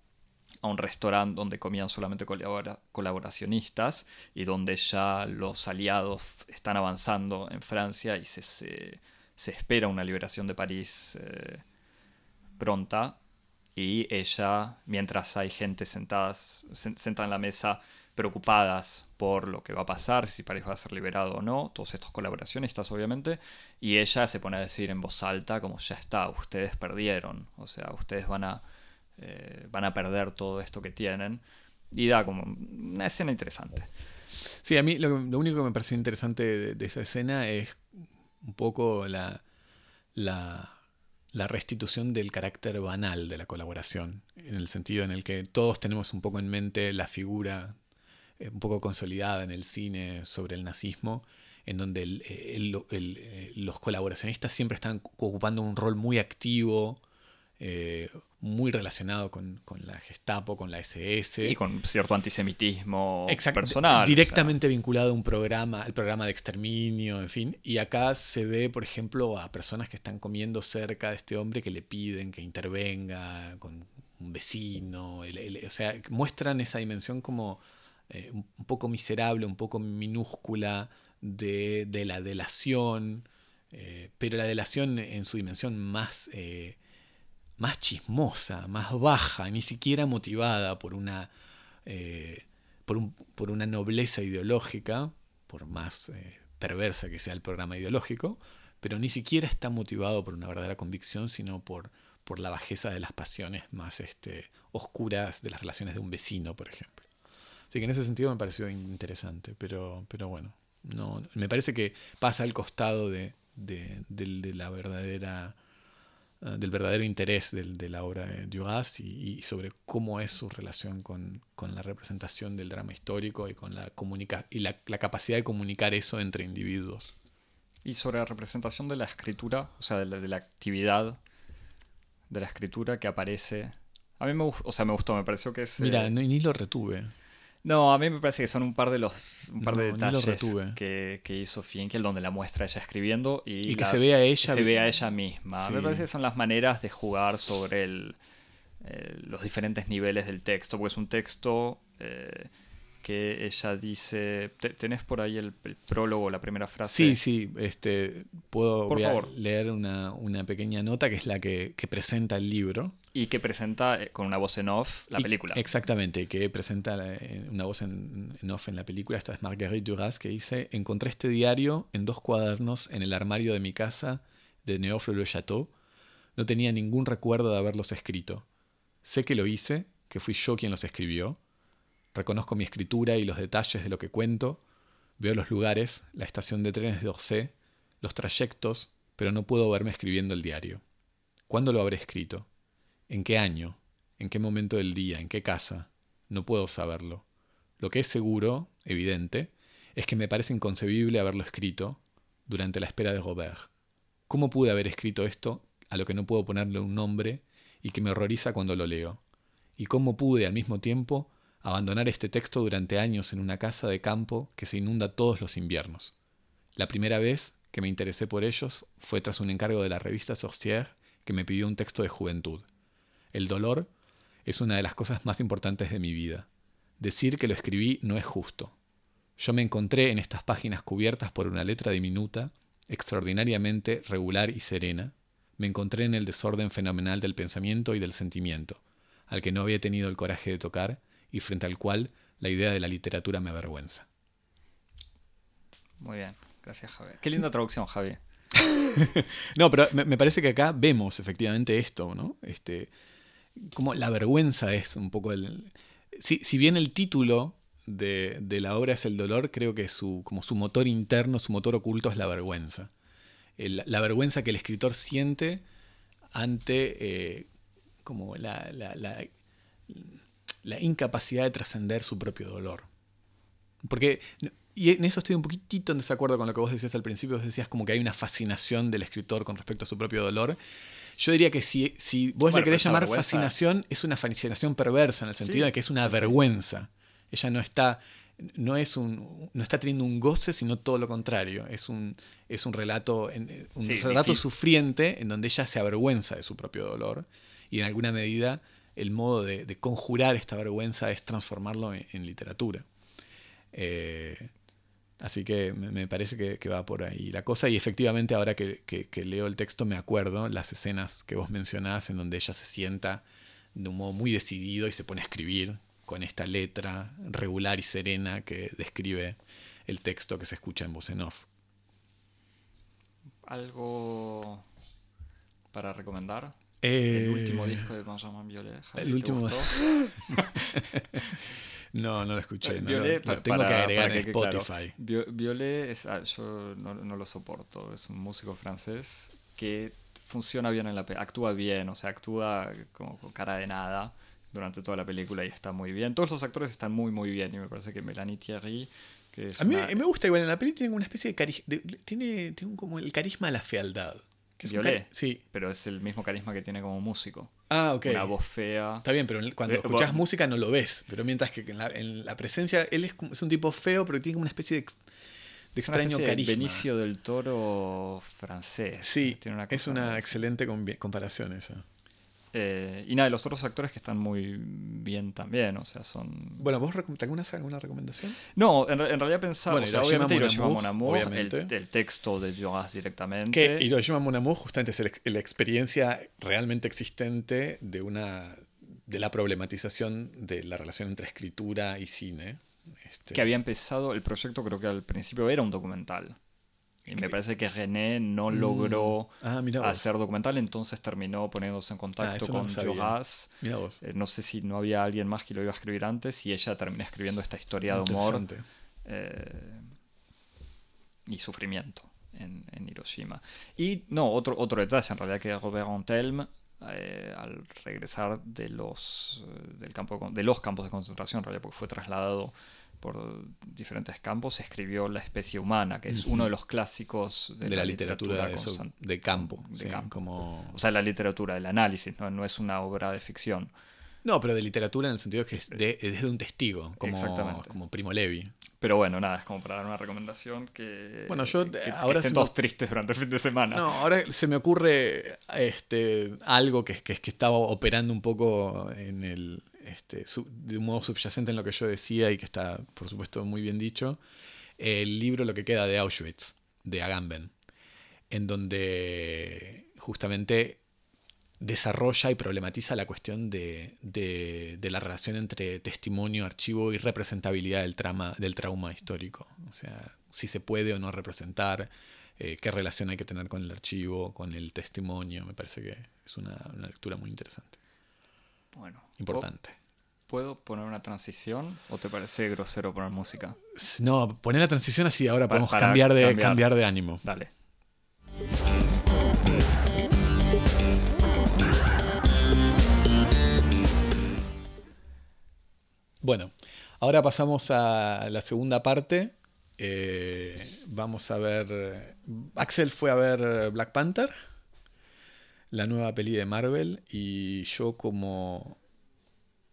a un restaurante donde comían solamente colaboracionistas y donde ya los aliados están avanzando en Francia y se, se, espera una liberación de París eh, pronta y ella, mientras hay gente sentadas, sentada en la mesa preocupadas por lo que va a pasar, si París va a ser liberado o no, todos estos colaboracionistas obviamente, y ella se pone a decir en voz alta como ya está, ustedes perdieron, o sea, ustedes van a, eh, van a perder todo esto que tienen, y da como una escena interesante. Sí, a mí lo, único que me pareció interesante de, esa escena es un poco la, la la restitución del carácter banal de la colaboración, en el sentido en el que todos tenemos un poco en mente la figura eh, un poco consolidada en el cine sobre el nazismo, en donde eh, los colaboracionistas siempre están ocupando un rol muy activo, eh, muy relacionado con, la Gestapo, con la SS. Y con cierto antisemitismo personal. Directamente vinculado a un programa, al programa de exterminio, en fin. Y acá se ve, por ejemplo, a personas que están comiendo cerca de este hombre que le piden que intervenga con un vecino. o sea, muestran esa dimensión como eh, un poco miserable, un poco minúscula de, la delación. Eh, pero la delación en su dimensión más más chismosa, más baja, ni siquiera motivada por una, eh, por, una nobleza ideológica, por más eh, perversa que sea el programa ideológico, pero ni siquiera está motivado por una verdadera convicción, sino por, por la bajeza de las pasiones más este, oscuras de las relaciones de un vecino, por ejemplo. Así que en ese sentido me pareció interesante, pero, pero bueno, no, me parece que pasa al costado de la verdadera eh, del verdadero interés de, la obra de Duras y, sobre cómo es su relación con, la representación del drama histórico y con la, comunica y la, capacidad de comunicar eso entre individuos. Y sobre la representación de la escritura, o sea, de la, actividad de la escritura que aparece. A mí me, o sea, me gustó, me pareció que es... Mira, eh, ni lo retuve. No, a mí me parece que son un par de los un par de detalles que, que, hizo Finkel donde la muestra ella escribiendo y, que se ve a ella se ve a ella misma. Me parece que son las maneras de jugar sobre el, los diferentes niveles del texto, porque es un texto eh, que ella dice, ¿tenés por ahí el, prólogo, la primera frase? Sí, sí, este, puedo leer una, pequeña nota que es la que, presenta el libro. Y que presenta eh, con una voz en off la película. Exactamente, que presenta eh, una voz en, off en la película. Esta es Marguerite Duras que dice, encontré este diario en dos cuadernos en el armario de mi casa de Neofle Le Chateau. No tenía ningún recuerdo de haberlos escrito. Sé que lo hice, que fui yo quien los escribió Reconozco mi escritura y los detalles de lo que cuento. Veo los lugares, la estación de trenes de Orsay, los trayectos, pero no puedo verme escribiendo el diario. ¿Cuándo lo habré escrito? ¿En qué año? ¿En qué momento del día? ¿En qué casa? No puedo saberlo. Lo que es seguro, evidente, es que me parece inconcebible haberlo escrito durante la espera de Robert. ¿Cómo pude haber escrito esto a lo que no puedo ponerle un nombre y que me horroriza cuando lo leo? ¿Y cómo pude al mismo tiempo abandonar este texto durante años en una casa de campo que se inunda todos los inviernos? La primera vez que me interesé por ellos fue tras un encargo de la revista Sorcière que me pidió un texto de juventud. El dolor es una de las cosas más importantes de mi vida. Decir que lo escribí no es justo. Yo me encontré en estas páginas cubiertas por una letra diminuta, extraordinariamente regular y serena. Me encontré en el desorden fenomenal del pensamiento y del sentimiento, al que no había tenido el coraje de tocar y frente al cual la idea de la literatura me avergüenza. Muy bien, gracias Javier. Qué linda traducción, Javier. no, pero me, parece que acá vemos efectivamente esto, ¿no? Este, como la vergüenza es un poco el... Si, si bien el título de, la obra es el dolor, creo que su, como su motor interno, su motor oculto es la vergüenza. la vergüenza que el escritor siente ante eh, como la, la, la, incapacidad de trascender su propio dolor. Porque, y en eso estoy un poquitito en desacuerdo con lo que vos decías al principio, vos decías como que hay una fascinación del escritor con respecto a su propio dolor. Yo diría que si, si vos le querés llamar fascinación, es una fascinación perversa, en el sentido de que es una vergüenza. Ella no está, no es un, no está teniendo un goce, sino todo lo contrario. Es un, es un relato, un relato sufriente en donde ella se avergüenza de su propio dolor y en alguna medida el modo de, conjurar esta vergüenza es transformarlo en, literatura. Eh, así que me, parece que, va por ahí la cosa y efectivamente ahora que, que, leo el texto me acuerdo las escenas que vos mencionás en donde ella se sienta de un modo muy decidido y se pone a escribir con esta letra regular y serena que describe el texto que se escucha en voz en off. ¿Algo para recomendar? El eh, último disco de Benjamin Violet. el último. no, no lo escuché. Violet, lo, tengo que agregar en Spotify. Violet, es, ah, yo no, no, lo soporto. Es un músico francés que funciona bien en la actúa bien, o sea, actúa como con cara de nada durante toda la película y está muy bien. Todos los actores están muy, muy bien. Y me parece que Melanie Thierry. Que a mí me gusta igual. En la película tiene una especie de carisma. Tiene, tiene como el carisma de la fealdad. Que Violet. Sí. Pero es el mismo carisma que tiene como músico. Ah, ok. Una voz fea. Está bien, pero cuando eh, escuchas música no lo ves. Pero mientras que en la, presencia. Él es, es, un tipo feo, pero tiene como una especie de. De extraño carisma. Benicio del Toro francés. Sí, es una excelente comparación esa. Eh, y nada, los otros actores que están muy bien también, o sea, son... Bueno, ¿vos alguna, alguna recomendación? No, en, realidad pensaba, bueno, o sea, obviamente Hiroshima Mon Amour, el, texto de Joras directamente. Que Hiroshima Mon Amour justamente es la experiencia realmente existente de una de la problematización de la relación entre escritura y cine. Este... Que había empezado, el proyecto creo que al principio era un documental. Y me parece que René no mm. logró ah, hacer documental, entonces terminó poniéndose en contacto ah, con Joras. Eh, no sé si no había alguien más que lo iba a escribir antes y ella terminó escribiendo esta historia de humor eh, y sufrimiento en, Hiroshima. Y no, otro, otro detalle en realidad que Robert Antelme, eh, al regresar de los, del campo de los campos de concentración, en realidad porque fue trasladado por diferentes campos, escribió La especie humana, que es uno de los clásicos de, la, literatura, de, campo. Como... O sea, la literatura del análisis, ¿no? no es una obra de ficción. No, pero de literatura en el sentido que es de, un testigo, como, como Primo Levi. Pero bueno, nada, es como para dar una recomendación que, bueno, yo, ahora estén todos tristes durante el fin de semana. No, ahora se me ocurre este, algo que, que, que estaba operando un poco en el, este, de un modo subyacente en lo que yo decía y que está, por supuesto, muy bien dicho, el libro Lo que queda de Auschwitz, de Agamben, en donde justamente desarrolla y problematiza la cuestión de, la relación entre testimonio, archivo y representabilidad del, trama, del trauma histórico. O sea, si se puede o no representar, eh, qué relación hay que tener con el archivo, con el testimonio. Me parece que es una, una lectura muy interesante. Bueno. Importante. ¿Puedo poner una transición o te parece grosero poner música? No, poner la transición así, ahora podemos cambiar, de, cambiar. de ánimo. Dale. Bueno, ahora pasamos a la segunda parte. Eh, vamos a ver. Axel fue a ver Black Panther la nueva peli de Marvel, y yo como...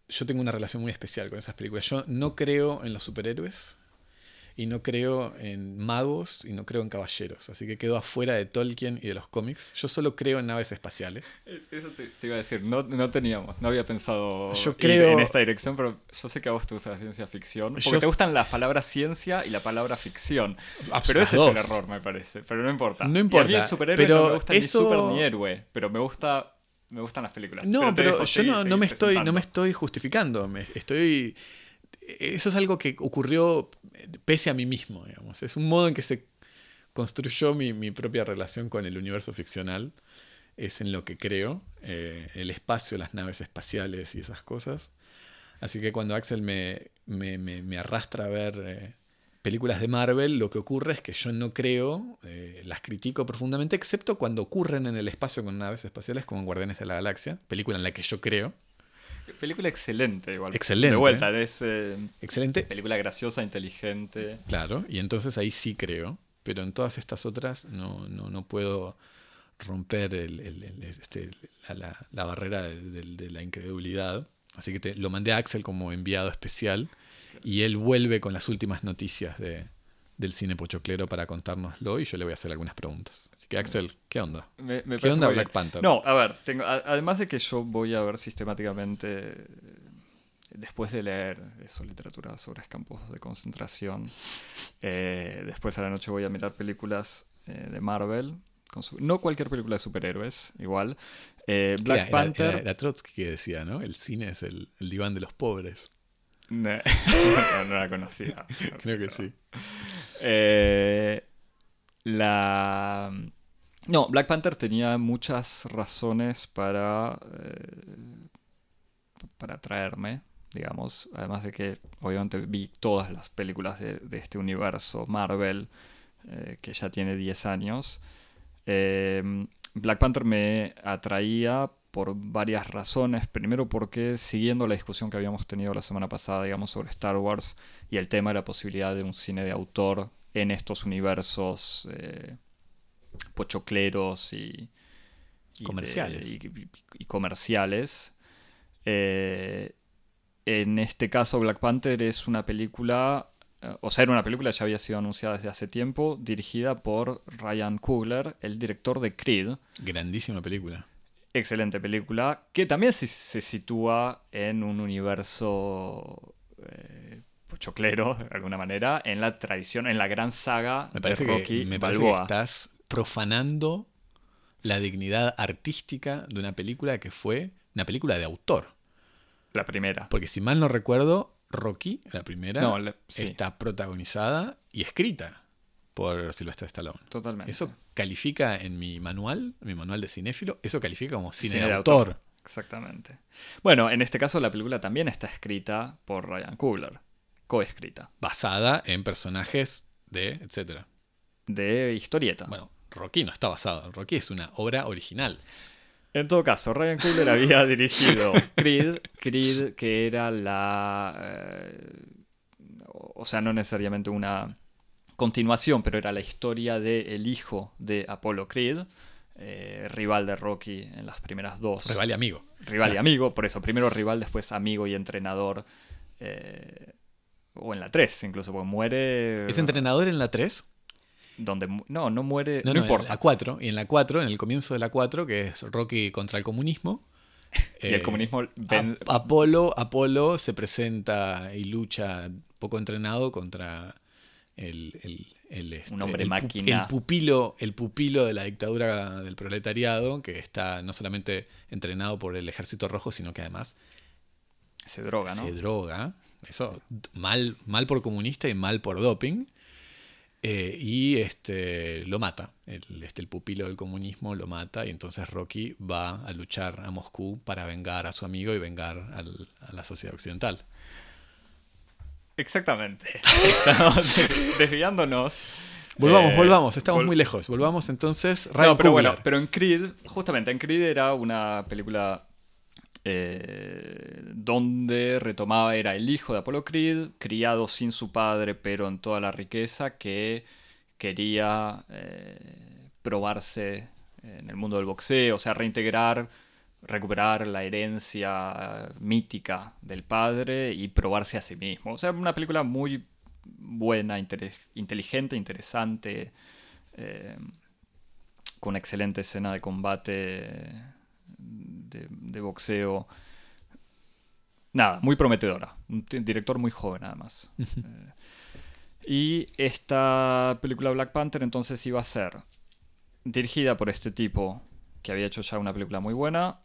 Yo tengo una relación muy especial con esas películas. Yo no creo en los superhéroes y no creo en magos y no creo en caballeros. Así que quedo afuera de Tolkien y de los cómics. Yo solo creo en naves espaciales. Eso te, iba a decir, no, no, teníamos, no había pensado yo creo... en esta dirección, pero yo sé que a vos te gusta la ciencia ficción. Porque te gustan las palabras ciencia y la palabra ficción. Pero ese es el error, me parece. Pero no importa. No importa. a mí el superhéroe no me gusta ni super ni héroe, pero me gusta me gustan las películas. No, pero, yo no, no, me estoy, no me estoy justificando. Me estoy eso es algo que ocurrió pese a mí mismo, digamos. Es un modo en que se construyó mi, propia relación con el universo ficcional. Es en lo que creo, eh, el espacio, las naves espaciales y esas cosas. Así que cuando Axel me, me, arrastra a ver eh, películas de Marvel, lo que ocurre es que yo no creo, eh, las critico profundamente, excepto cuando ocurren en el espacio con naves espaciales como Guardianes de la Galaxia, película en la que yo creo. Película excelente, igual. Excelente. De vuelta, es. Eh, excelente. Película graciosa, inteligente. Claro, y entonces ahí sí creo. Pero en todas estas otras no, no, no puedo romper el, este, la, barrera de, la incredulidad. Así que te, lo mandé a Axel como enviado especial y él vuelve con las últimas noticias de, del cine pochoclero para contárnoslo y yo le voy a hacer algunas preguntas. Así que Axel, ¿qué onda? ¿Qué onda Black Panther? No, a ver, tengo, además de que yo voy a ver sistemáticamente, después de leer eso, literatura sobre campos de concentración, eh, después a la noche voy a mirar películas eh, de Marvel. no cualquier película de superhéroes, igual. Eh, Black Panther. Era, Trotsky que decía, ¿no? El cine es el diván de los pobres. No, no, la conocía. Creo que sí. Eh, la. No, Black Panther tenía muchas razones para. Eh, para atraerme, digamos. Además de que, obviamente, vi todas las películas de, este universo Marvel, eh, que ya tiene 10 años. Black Panther me atraía por varias razones. Primero porque siguiendo la discusión que habíamos tenido la semana pasada, digamos, sobre Star Wars y el tema de la posibilidad de un cine de autor en estos universos eh, pochocleros y, comerciales. y, comerciales. Eh, en este caso, Black Panther es una película, eh, o sea, era una película que ya había sido anunciada desde hace tiempo, dirigida por Ryan Coogler, el director de Creed. Grandísima película. Excelente película, que también se, sitúa en un universo eh, pochoclero, de alguna manera, en la tradición, en la gran saga me parece de Rocky que, me parece que estás profanando la dignidad artística de una película que fue una película de autor. La primera. Porque si mal no recuerdo, Rocky, la primera, está protagonizada y escrita por Silvestre Stallone. Totalmente. Eso califica en mi manual, mi manual de cinéfilo, eso califica como cine, de, autor. Exactamente. Bueno, en este caso la película también está escrita por Ryan Coogler, coescrita. Basada en personajes de, etcétera. De historieta. Bueno, Rocky no está basado, Rocky es una obra original. En todo caso, Ryan Coogler había dirigido Creed, Creed que era la... Eh, o sea, no necesariamente una continuación, pero era la historia del el hijo de Apollo Creed, eh, rival de Rocky en las primeras dos. Rival y amigo. Rival y amigo, por eso, primero rival, después amigo y entrenador. Eh, o en la 3, incluso, porque muere. ¿Es entrenador en la 3? Donde, no, no muere. No, importa. En la 4. Y en la 4, en el comienzo de la 4, que es Rocky contra el comunismo. y el eh, comunismo. Apolo, Apolo se presenta y lucha poco entrenado contra el, el, este, un hombre máquina. El pupilo, el pupilo de la dictadura del proletariado, que está no solamente entrenado por el ejército rojo, sino que además se droga, ¿no? Se droga. Eso, Mal, mal por comunista y mal por doping. Eh, y este lo mata. El, este, el pupilo del comunismo lo mata. Y entonces Rocky va a luchar a Moscú para vengar a su amigo y vengar a la sociedad occidental. Exactamente. Estamos desviándonos. Volvamos, eh, volvamos, estamos muy lejos. Volvamos entonces. no, pero bueno, pero en Creed, justamente en Creed era una película eh, donde retomaba era el hijo de Apollo Creed, criado sin su padre pero en toda la riqueza, que quería eh, probarse en el mundo del boxeo, o sea, reintegrar, recuperar la herencia mítica del padre y probarse a sí mismo. O sea, una película muy buena, inteligente, interesante, eh, con excelente escena de combate de, boxeo. Nada, muy prometedora. Un director muy joven, además. Eh, y esta película Black Panther entonces iba a ser dirigida por este tipo que había hecho ya una película muy buena,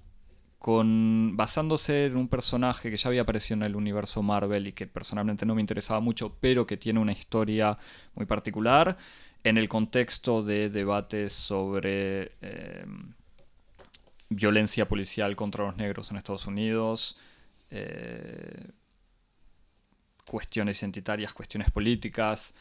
con, basándose en un personaje que ya había aparecido en el universo Marvel y que personalmente no me interesaba mucho, pero que tiene una historia muy particular en el contexto de debates sobre eh, violencia policial contra los negros en Estados Unidos, eh, cuestiones identitarias, cuestiones políticas,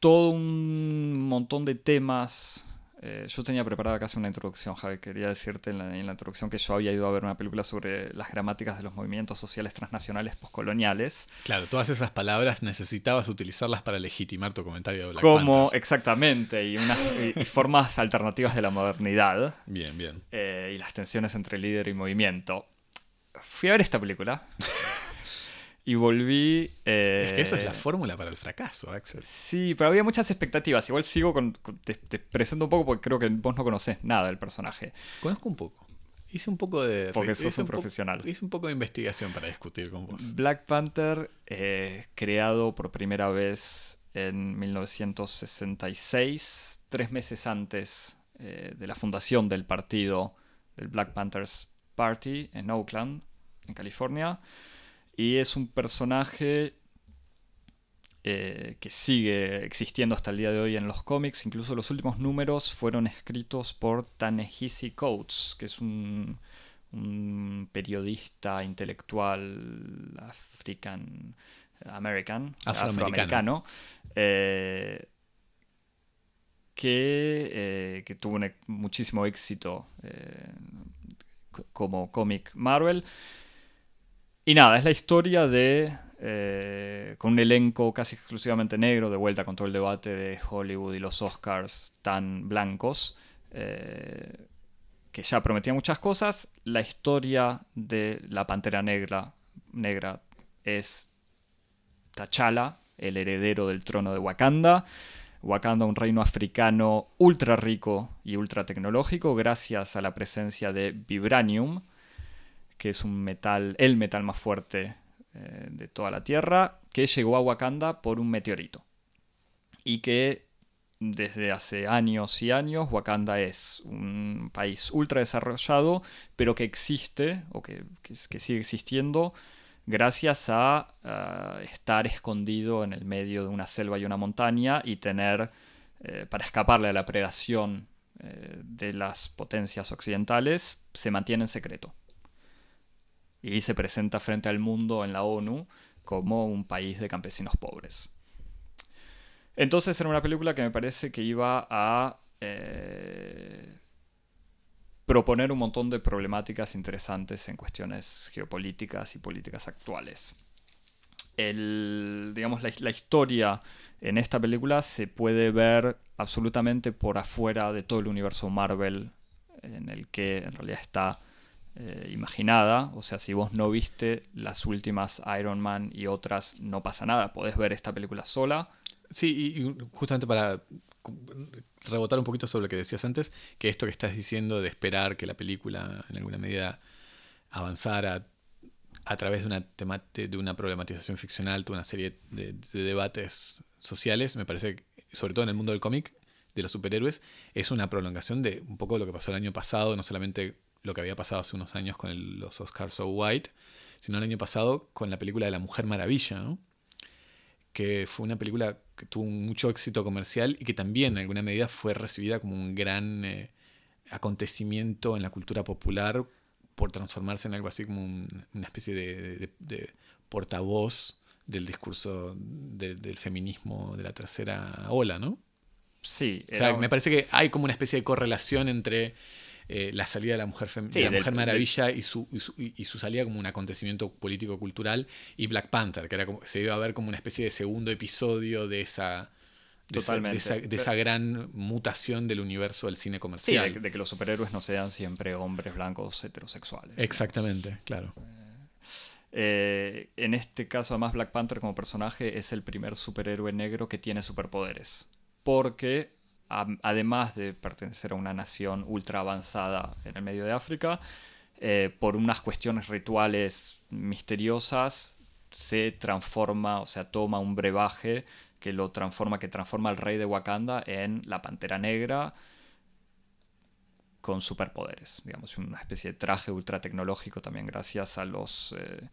todo un montón de temas. Eh, yo tenía preparada casi una introducción, Javi. Quería decirte en la, introducción que yo había ido a ver una película sobre las gramáticas de los movimientos sociales transnacionales postcoloniales. Claro, todas esas palabras necesitabas utilizarlas para legitimar tu comentario de Black Como, exactamente, y, unas, formas alternativas de la modernidad. Bien, bien. Eh, y las tensiones entre líder y movimiento. Fui a ver esta película. Y volví. es que eso es la eh, fórmula para el fracaso, Axel. Sí, pero había muchas expectativas. Igual sigo con. te, presento un poco porque creo que vos no conocés nada del personaje. Conozco un poco. Hice un poco de. Porque sos un, profesional. hice un poco de investigación para discutir con vos. Black Panther, eh, creado por primera vez en 1966, tres meses antes eh, de la fundación del partido del Black Panthers Party en Oakland, en California. Y es un personaje eh, que sigue existiendo hasta el día de hoy en los cómics. Incluso los últimos números fueron escritos por Tanehisi Coates, que es un, periodista intelectual african american, afroamericano, eh, que, eh, tuvo muchísimo éxito como cómic Marvel. Y nada, es la historia de. Eh, con un elenco casi exclusivamente negro, de vuelta con todo el debate de Hollywood y los Oscars tan blancos, eh, que ya prometía muchas cosas. La historia de la pantera negra, negra es T'Challa, el heredero del trono de Wakanda. Wakanda, un reino africano ultra rico y ultra tecnológico, gracias a la presencia de Vibranium, que es un metal, el metal más fuerte eh, de toda la Tierra, que llegó a Wakanda por un meteorito. Y que desde hace años y años Wakanda es un país ultra desarrollado, pero que existe, o que, sigue existiendo, gracias a, estar escondido en el medio de una selva y una montaña y tener, eh, para escaparle a la predación eh, de las potencias occidentales, se mantiene en secreto y se presenta frente al mundo en la ONU como un país de campesinos pobres. Entonces era una película que me parece que iba a eh, proponer un montón de problemáticas interesantes en cuestiones geopolíticas y políticas actuales. El, digamos, la, la, historia en esta película se puede ver absolutamente por afuera de todo el universo Marvel en el que en realidad está eh, imaginada. O sea, si vos no viste las últimas Iron Man y otras, no pasa nada. Podés ver esta película sola. Sí, y justamente para rebotar un poquito sobre lo que decías antes, que esto que estás diciendo de esperar que la película en alguna medida avanzara a través de una, de una problematización ficcional, de una serie de, de debates sociales, me parece, sobre todo en el mundo del cómic, de los superhéroes, es una prolongación de un poco lo que pasó el año pasado, no solamente lo que había pasado hace unos años con los Oscars So White, sino el año pasado con la película de La Mujer Maravilla, ¿no? que fue una película que tuvo mucho éxito comercial y que también en alguna medida fue recibida como un gran eh, acontecimiento en la cultura popular por transformarse en algo así como una especie de, portavoz del discurso del feminismo de la tercera ola, ¿no? Sí. O sea, me parece que hay como una especie de correlación entre eh, la salida de la Mujer, fem- Sí, de la del- mujer Maravilla y, su, y, su, y su salida como un acontecimiento político-cultural, y Black Panther, que era como, se iba a ver como una especie de segundo episodio de esa, de esa- Totalmente. de esa, de esa gran mutación del universo del cine Sí, comercial. de, de que los superhéroes no sean siempre hombres blancos heterosexuales. Exactamente, claro. Eh, en este caso, además, Black Panther como personaje es el primer superhéroe negro que tiene superpoderes. Porque, además de pertenecer a una nación ultra avanzada en el medio de África, eh, por unas cuestiones rituales misteriosas, se transforma, o sea, toma un brebaje que lo transforma, que transforma al rey de Wakanda en la pantera negra con superpoderes, digamos, una especie de traje ultra tecnológico también gracias a los, eh,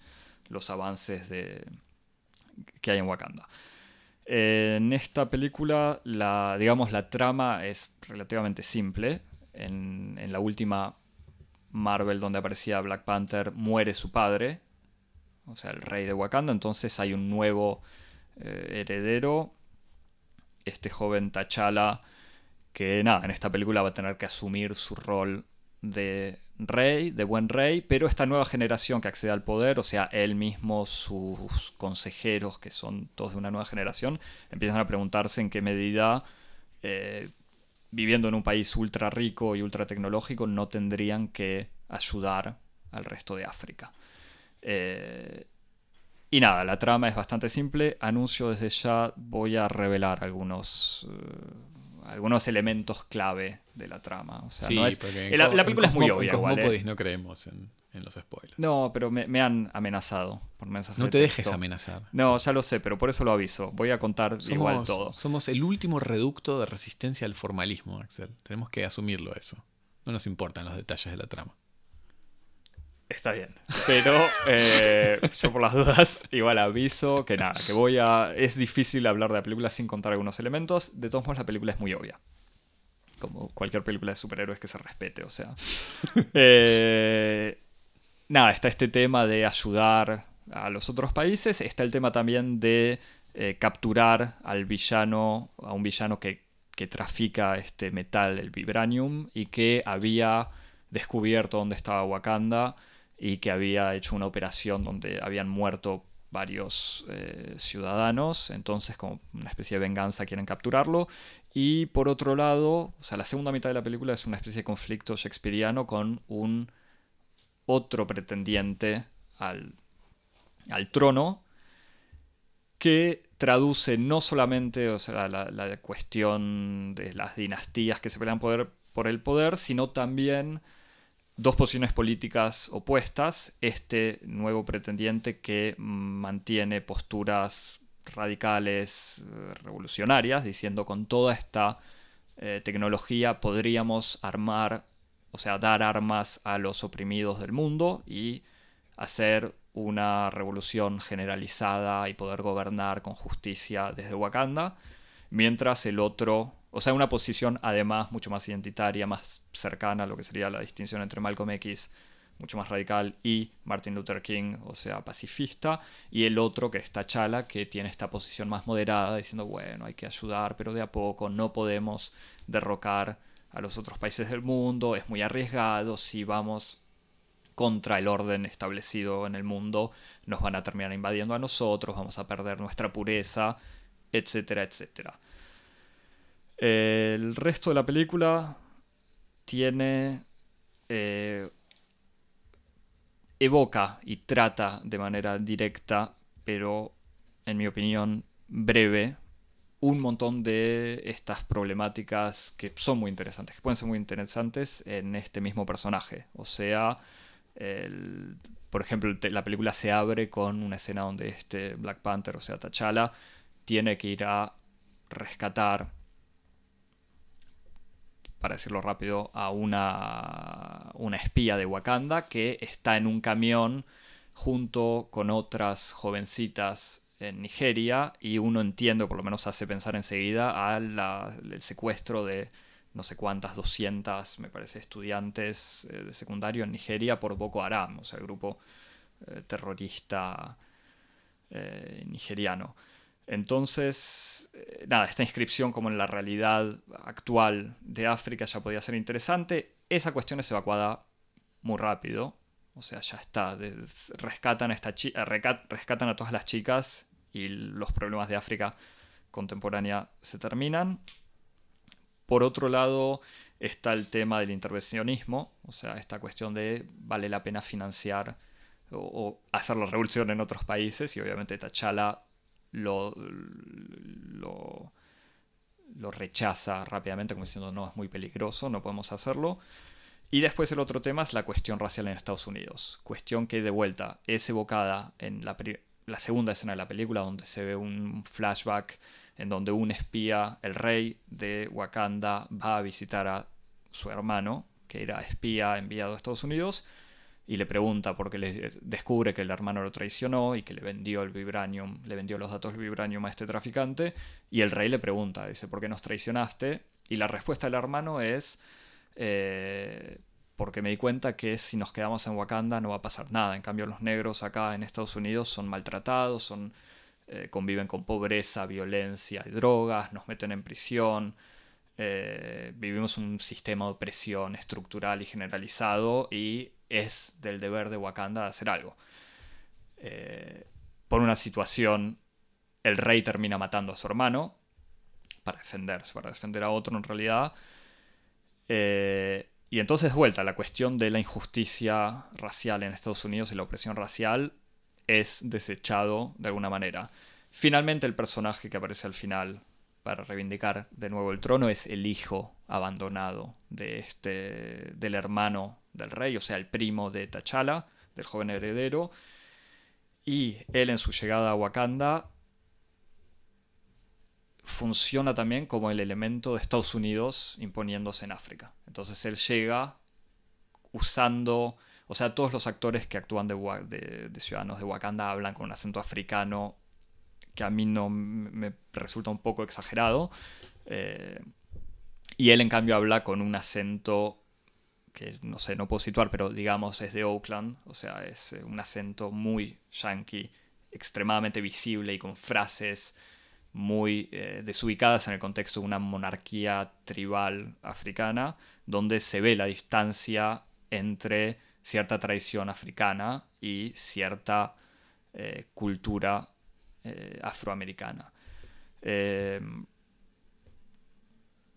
los avances de, que hay en Wakanda. Eh, en esta película, la, digamos, la trama es relativamente simple. En, en la última Marvel donde aparecía Black Panther muere su padre, o sea, el rey de Wakanda, entonces hay un nuevo eh, heredero, este joven T'Challa que nada, en esta película va a tener que asumir su rol de rey, de buen rey, pero esta nueva generación que accede al poder, o sea, él mismo, sus consejeros, que son todos de una nueva generación, empiezan a preguntarse en qué medida, eh, viviendo en un país ultra rico y ultra tecnológico, no tendrían que ayudar al resto de África. Eh, y nada, la trama es bastante simple. Anuncio desde ya, voy a revelar algunos, eh, algunos elementos clave de la trama. O sea, Sí, no es, la, película es muy obvia En igual. ¿eh? No creemos en, en los spoilers. No, pero me, me han amenazado por mensajes No de te dejes amenazar. No, ya lo sé, pero por eso lo aviso. Voy a contar igual todo. somos el último reducto de resistencia al formalismo, Axel. Tenemos que asumirlo eso. No nos importan los detalles de la trama. Está bien. Pero eh, yo por las dudas igual aviso que nada, que voy a... Es difícil hablar de la película sin contar algunos elementos. De todos modos, la película es muy obvia. Como cualquier película de superhéroes que se respete, o sea. Eh, nada, está este tema de ayudar a los otros países. Está el tema también de eh, capturar al villano, a un villano que, que trafica este metal, el vibranium, y que había descubierto dónde estaba Wakanda y que había hecho una operación donde habían muerto varios eh, ciudadanos, entonces como una especie de venganza quieren capturarlo. Y por otro lado, o sea, la segunda mitad de la película es una especie de conflicto shakespeariano con un otro pretendiente al, al trono que traduce no solamente o sea, la, la cuestión de las dinastías que se pelean poder, por el poder, sino también dos posiciones políticas opuestas. Este nuevo pretendiente que mantiene posturas radicales, eh, revolucionarias, diciendo con toda esta eh, tecnología podríamos armar, o sea, dar armas a los oprimidos del mundo y hacer una revolución generalizada y poder gobernar con justicia desde Wakanda, mientras el otro, o sea, una posición además mucho más identitaria, más cercana a lo que sería la distinción entre Malcolm X, mucho más radical, y Martin Luther King, o sea, pacifista, y el otro que es T'Challa, que tiene esta posición más moderada, diciendo, bueno, hay que ayudar, pero de a poco, no podemos derrocar a los otros países del mundo, es muy arriesgado, si vamos contra el orden establecido en el mundo, nos van a terminar invadiendo a nosotros, vamos a perder nuestra pureza, etcétera, etcétera. El resto de la película tiene... eh, evoca y trata de manera directa, pero en mi opinión breve, un montón de estas problemáticas que son muy interesantes, que pueden ser muy interesantes en este mismo personaje. O sea, el- por ejemplo, la película se abre con una escena donde este Black Panther, o sea, T'Challa, tiene que ir a rescatar, para decirlo rápido, a una, una espía de Wakanda que está en un camión junto con otras jovencitas en Nigeria y uno entiende, por lo menos hace pensar enseguida, al secuestro de no sé cuántas, 200, me parece, estudiantes eh, de secundario en Nigeria por Boko Haram, o sea, el grupo eh, terrorista eh, nigeriano. Entonces, eh, nada, esta inscripción como en la realidad actual de África ya podía ser interesante. esa cuestión es evacuada muy rápido. O sea, ya está. rescatan, a esta rescatan a todas las chicas y los problemas de África contemporánea se terminan. Por otro lado, está el tema del intervencionismo, o sea, esta cuestión de vale la pena financiar o, hacer la revolución en otros países, y obviamente Tachala lo, lo, lo, rechaza rápidamente, como diciendo no, es muy peligroso, no podemos hacerlo. Y después el otro tema es la cuestión racial en Estados Unidos, cuestión que de vuelta es evocada en la, la segunda escena de la película, donde se ve un flashback en donde un espía, el rey de Wakanda, va a visitar a su hermano, que era espía enviado a Estados Unidos, y le pregunta porque le descubre que el hermano lo traicionó y que le vendió el vibranium, le vendió los datos del vibranium a este traficante, y el rey le pregunta, dice, ¿por qué nos traicionaste? Y la respuesta del hermano es, eh, porque me di cuenta que si nos quedamos en Wakanda no va a pasar nada, en cambio los negros acá en Estados Unidos son maltratados, son eh, conviven con pobreza, violencia y drogas, nos meten en prisión, eh, vivimos un sistema de opresión estructural y generalizado y es del deber de Wakanda hacer algo. Eh, por una situación, el rey termina matando a su hermano para defenderse, para defender a otro en realidad. y entonces vuelta, la cuestión de la injusticia racial en Estados Unidos y la opresión racial es desechado de alguna manera. Finalmente el personaje que aparece al final para reivindicar de nuevo el trono es el hijo abandonado de este del hermano del rey, o sea, el primo de T'Challa, del joven heredero, y él en su llegada a Wakanda funciona también como el elemento de Estados Unidos imponiéndose en África. Entonces él llega usando o sea, todos los actores que actúan de, ciudadanos de Wakanda hablan con un acento africano que a mí no me resulta un poco exagerado. Eh, y él en cambio habla con un acento que no sé, no puedo situar, pero digamos es de Oakland, o sea, es eh, un acento muy yankee, extremadamente visible y con frases muy eh, desubicadas en el contexto de una monarquía tribal africana, donde se ve la distancia entre cierta tradición africana y cierta eh, cultura eh, afroamericana. Eh,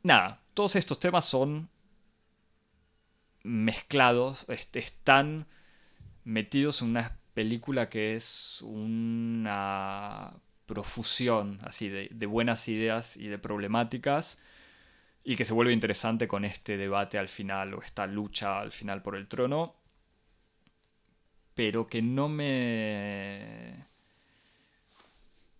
nada, todos estos temas son mezclados, están metidos en una película que es una profusión así de, de, buenas ideas y de problemáticas y que se vuelve interesante con este debate al final o esta lucha al final por el trono pero que no me...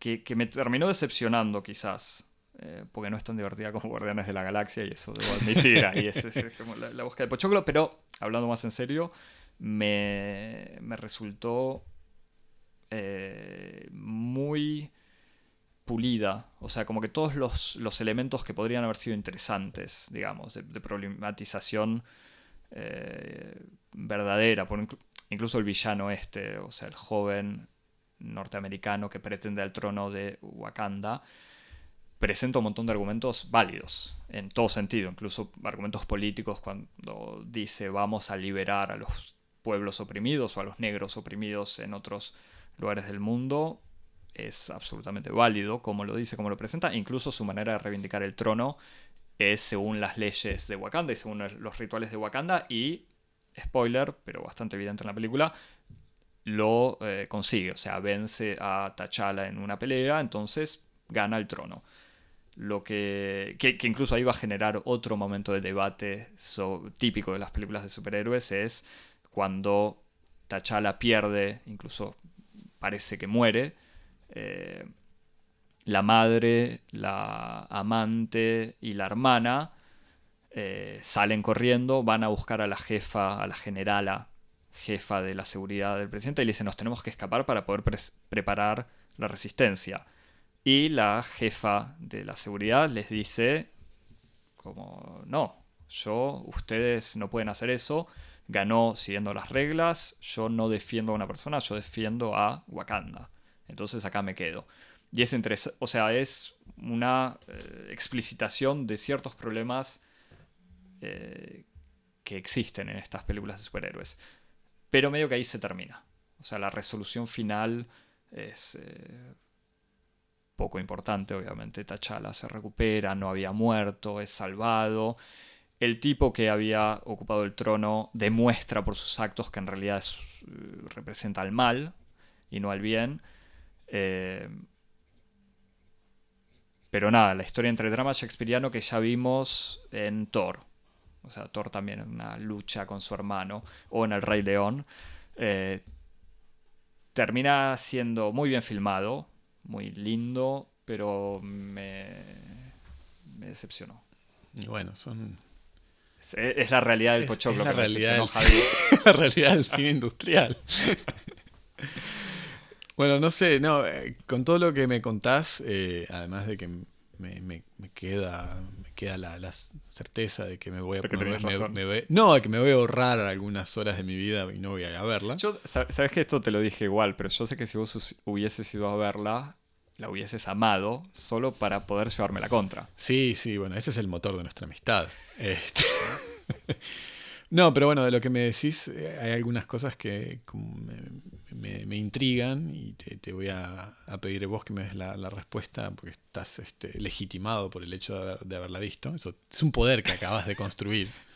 que, me terminó decepcionando quizás. Eh, porque no es tan divertida como Guardianes de la Galaxia y eso debo admitir, ahí es, como la, búsqueda de Pochoclo, pero hablando más en serio, me, me resultó eh, muy pulida, o sea, como que todos los, elementos que podrían haber sido interesantes, digamos, de, problematización eh, verdadera, por, incluso el villano este, o sea, el joven norteamericano que pretende el trono de Wakanda, presenta un montón de argumentos válidos, en todo sentido, incluso argumentos políticos cuando dice vamos a liberar a los pueblos oprimidos o a los negros oprimidos en otros lugares del mundo, es absolutamente válido como lo dice, como lo presenta, incluso su manera de reivindicar el trono es según las leyes de Wakanda y según los rituales de Wakanda. Y spoiler, pero bastante evidente en la película, lo eh, consigue. O sea, vence a T'Challa en una pelea, entonces gana el trono. Lo que, que, incluso ahí va a generar otro momento de debate típico de las películas de superhéroes, es cuando T'Challa pierde, incluso parece que muere, eh, la madre, la amante y la hermana eh, salen corriendo, van a buscar a la jefa, a la generala jefa de la seguridad del presidente y le dicen nos tenemos que escapar para poder preparar la resistencia. Y la jefa de la seguridad les dice como no, yo, ustedes no pueden hacer eso, ganó siguiendo las reglas, yo no defiendo a una persona, yo defiendo a Wakanda. Entonces acá me quedo. Y es interesante, o sea, es una eh, explicitación de ciertos problemas eh, que existen en estas películas de superhéroes. Pero medio que ahí se termina. O sea, la resolución final es eh, poco importante, obviamente. T'Challa se recupera, no había muerto, es salvado. El tipo que había ocupado el trono demuestra por sus actos que en realidad eh, representa al mal y no al bien. Eh, pero nada, la historia entre drama shakespeariano que ya vimos en Thor. O sea, Thor también en una lucha con su hermano. O en El Rey León. Eh, termina siendo muy bien filmado. Muy lindo. Pero me, me decepcionó. Y bueno, son. Es, la realidad del pochoclo la, realidad la realidad del cine industrial. Bueno, no sé, no, eh, con todo lo que me contás, eh, además de que me, queda, me queda la, certeza de que me voy a no, de que me voy a ahorrar algunas horas de mi vida y no voy a ir a verla. Yo, sabes que esto te lo dije igual, pero yo sé que si vos hubieses ido a verla, la hubieses amado solo para poder llevarme la contra. Sí, sí, bueno, ese es el motor de nuestra amistad. Este... No, pero bueno, de lo que me decís, eh, hay algunas cosas que me, intrigan y te, voy a, pedir vos que me des la, respuesta porque estás este, legitimado por el hecho de, haberla visto. Eso es un poder que acabas de construir.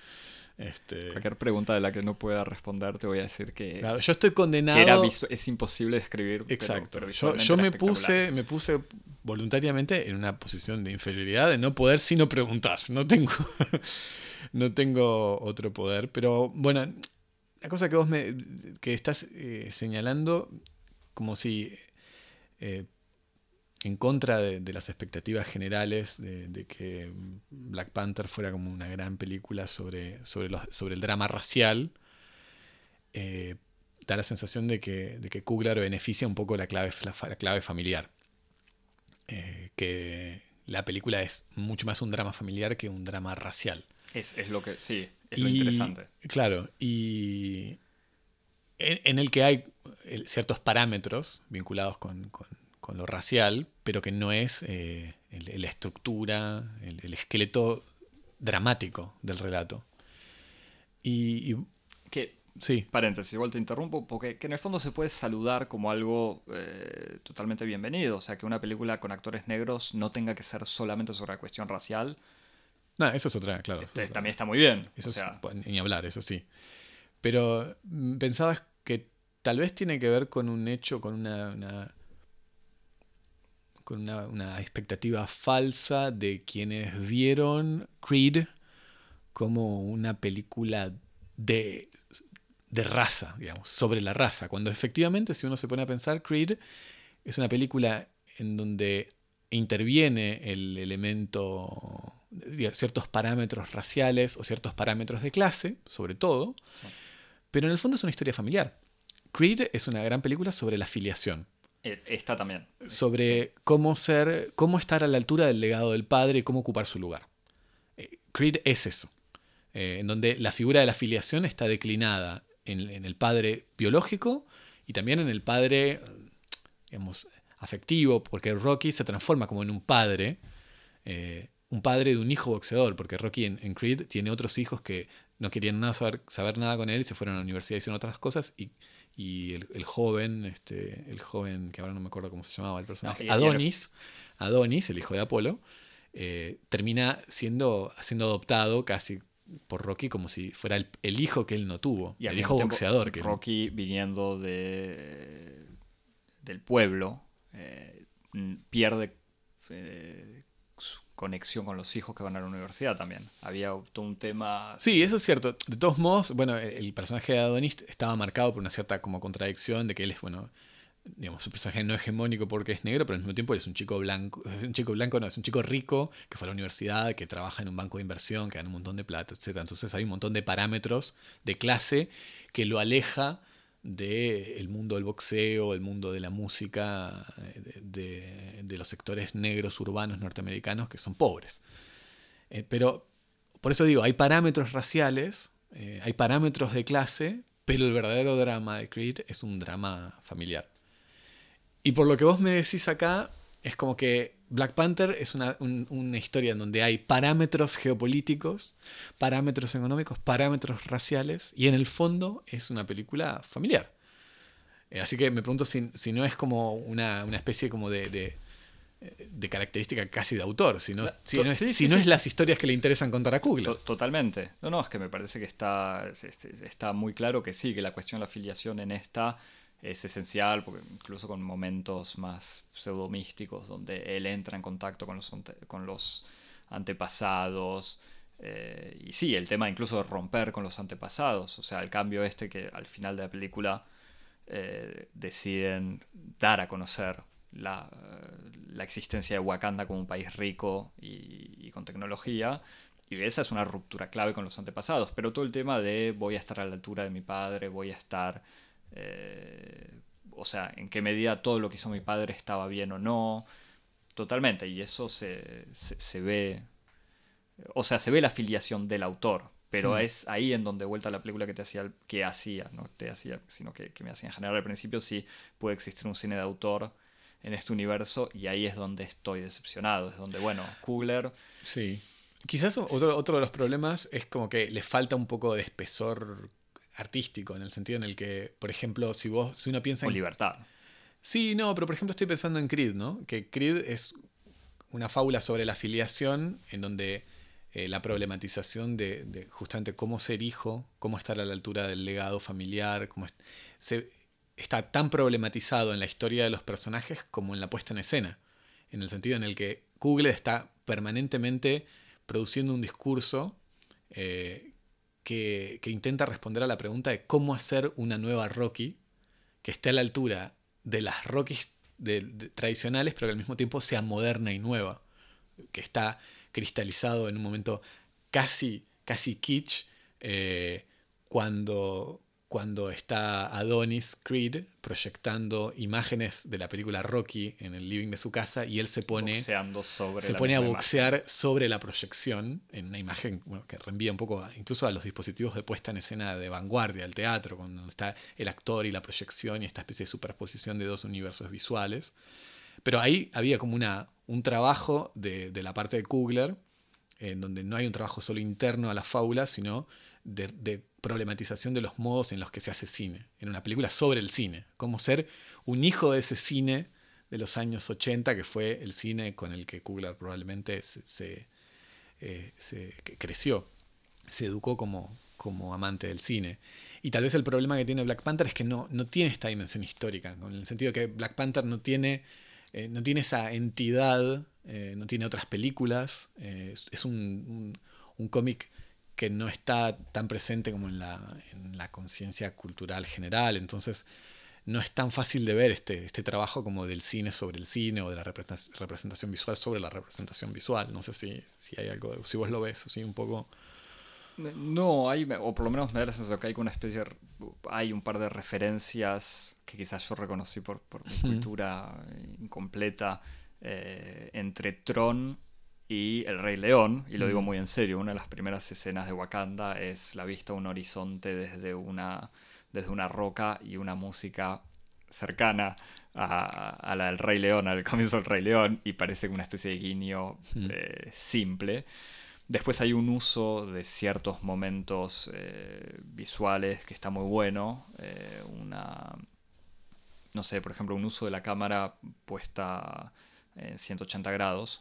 Este... Cualquier pregunta de la que no pueda responder, te voy a decir que. Claro, yo estoy condenado. es imposible describir. Exacto. yo, me, puse, me puse voluntariamente en una posición de inferioridad de no poder sino preguntar. No tengo no tengo otro poder. Pero bueno, la cosa que vos me que estás eh, señalando, como si eh, en contra de, las expectativas generales de, que Black Panther fuera como una gran película sobre, sobre, sobre el drama racial, eh, da la sensación de que, de que Kugler beneficia un poco la clave, la clave familiar. que la película es mucho más un drama familiar que un drama racial. Es, lo que, sí, es lo interesante. Claro, y en, el que hay eh, ciertos parámetros vinculados con, lo racial, pero que no es eh, la estructura, el, esqueleto dramático del relato. Y, que, sí. paréntesis, igual te interrumpo, porque que en el fondo se puede saludar como algo eh, totalmente bienvenido, o sea, que una película con actores negros no tenga que ser solamente sobre la cuestión racial, no, eso es otra, claro. Este, también está muy bien. Eso ni hablar, eso sí. Pero mm, pensabas que tal vez tiene que ver con un hecho, con una, con una, expectativa falsa de quienes vieron Creed como una película de, de raza, digamos, sobre la raza. Cuando efectivamente, si uno se pone a pensar, Creed es una película en donde interviene el elemento ciertos parámetros raciales o ciertos parámetros de clase, sobre todo, pero en el fondo es una historia familiar. Creed es una gran película sobre la filiación. E, esta también. Sobre cómo ser, cómo estar a la altura del legado del padre y cómo ocupar su lugar. Eh, Creed es eso, eh, en donde la figura de la filiación está declinada en, el padre biológico y también en el padre, digamos, afectivo, porque Rocky se transforma como en un padre eh, un padre de un hijo boxeador, porque Rocky en, Creed tiene otros hijos que no querían nada saber, saber, nada con él y se fueron a la universidad y hicieron otras cosas y, el, joven, este, el joven que ahora no me acuerdo cómo se llamaba el personaje, Adonis, Adonis, el hijo de Apolo, eh, termina siendo, siendo adoptado casi por Rocky como si fuera el, hijo que él no tuvo, y el hijo boxeador. Que Rocky viniendo de, del pueblo eh, pierde eh, conexión con los hijos que van a la universidad también. Había todo un tema... Sí, eso es cierto. De todos modos, bueno, el personaje de Adonis estaba marcado por una cierta como contradicción de que él es, bueno, digamos, un personaje no hegemónico porque es negro, pero al mismo tiempo es un chico blanco, un chico blanco no, es un chico rico que fue a la universidad, que trabaja en un banco de inversión, que gana un montón de plata, etc. Entonces hay un montón de parámetros de clase que lo aleja del mundo del boxeo, el mundo de la música, de, los sectores negros urbanos norteamericanos que son pobres. Eh, pero, por eso digo, hay parámetros raciales, eh, hay parámetros de clase, pero el verdadero drama de Creed es un drama familiar. Y por lo que vos me decís acá, Es como que Black Panther es una, una, historia en donde hay parámetros geopolíticos, parámetros económicos, parámetros raciales, y en el fondo es una película familiar. Eh, así que me pregunto si, si no es como una, una especie como de, de, de, característica casi de autor, si no, si no, es, si no es las historias que le interesan contar a Kugler. Totalmente. No, no, es que me parece que está, está muy claro que sí, que la cuestión de la afiliación en esta es esencial, porque incluso con momentos más pseudomísticos, donde él entra en contacto con los, con los antepasados. Eh, y sí, el tema incluso de romper con los antepasados. O sea, el cambio este que al final de la película eh, deciden dar a conocer la, la, existencia de Wakanda como un país rico y, con tecnología. Y esa es una ruptura clave con los antepasados. Pero todo el tema de voy a estar a la altura de mi padre, voy a estar eh, o sea, en qué medida todo lo que hizo mi padre estaba bien o no. Totalmente, y eso se, se, ve, o sea, se ve la afiliación del autor, pero es ahí en donde vuelta la película que te hacía, que hacía, no te hacía, sino que, me hacía en general al principio, sí puede existir un cine de autor en este universo y ahí es donde estoy decepcionado, es donde, bueno, Kugler... Sí. Quizás otro, otro de los problemas es como que le falta un poco de espesor artístico, en el sentido en el que, por ejemplo, si vos, si uno piensa... en libertad. Sí, no, pero por ejemplo estoy pensando en Creed, ¿no? Que Creed es una fábula sobre la afiliación, en donde eh, la problematización de, justamente cómo ser hijo, cómo estar a la altura del legado familiar, cómo se, está tan problematizado en la historia de los personajes como en la puesta en escena, en el sentido en el que Google está permanentemente produciendo un discurso eh, que, intenta responder a la pregunta de cómo hacer una nueva Rocky que esté a la altura de las Rockies tradicionales, pero que al mismo tiempo sea moderna y nueva, que está cristalizado en un momento casi, casi kitsch, eh, cuando, cuando está Adonis Creed proyectando imágenes de la película Rocky en el living de su casa y él se pone, sobre se pone a boxear sobre la proyección en una imagen que reenvía un poco incluso a los dispositivos de puesta en escena de vanguardia del teatro, cuando está el actor y la proyección y esta especie de superposición de dos universos visuales. Pero ahí había como una, un trabajo de, de la parte de Kugler, en donde no hay un trabajo solo interno a la fábula, sino de, problematización de los modos en los que se hace cine, en una película sobre el cine, como ser un hijo de ese cine de los años 80, que fue el cine con el que Kugler probablemente se, eh, creció, se educó como, como amante del cine. Y tal vez el problema que tiene Black Panther es que no, no tiene esta dimensión histórica, en el sentido que Black Panther no tiene, eh, no tiene esa entidad, eh, no tiene otras películas, es, un, un cómic que no está tan presente como en la, en la conciencia cultural general. Entonces, no es tan fácil de ver este, este trabajo como del cine sobre el cine o de la representación visual sobre la representación visual. No sé si, si hay algo, si vos lo ves, así un poco. No, hay, o por lo menos me da la sensación que hay una especie, hay un par de referencias que quizás yo reconocí por, por mi cultura incompleta eh, entre Tron y El Rey León, y lo digo muy en serio, una de las primeras escenas de Wakanda es la vista a un horizonte desde una, desde una roca y una música cercana a, la del Rey León, al comienzo del Rey León, y parece una especie de guiño eh, simple. Después hay un uso de ciertos momentos eh, visuales que está muy bueno. Eh, una, no sé, por ejemplo, un uso de la cámara puesta en 180 grados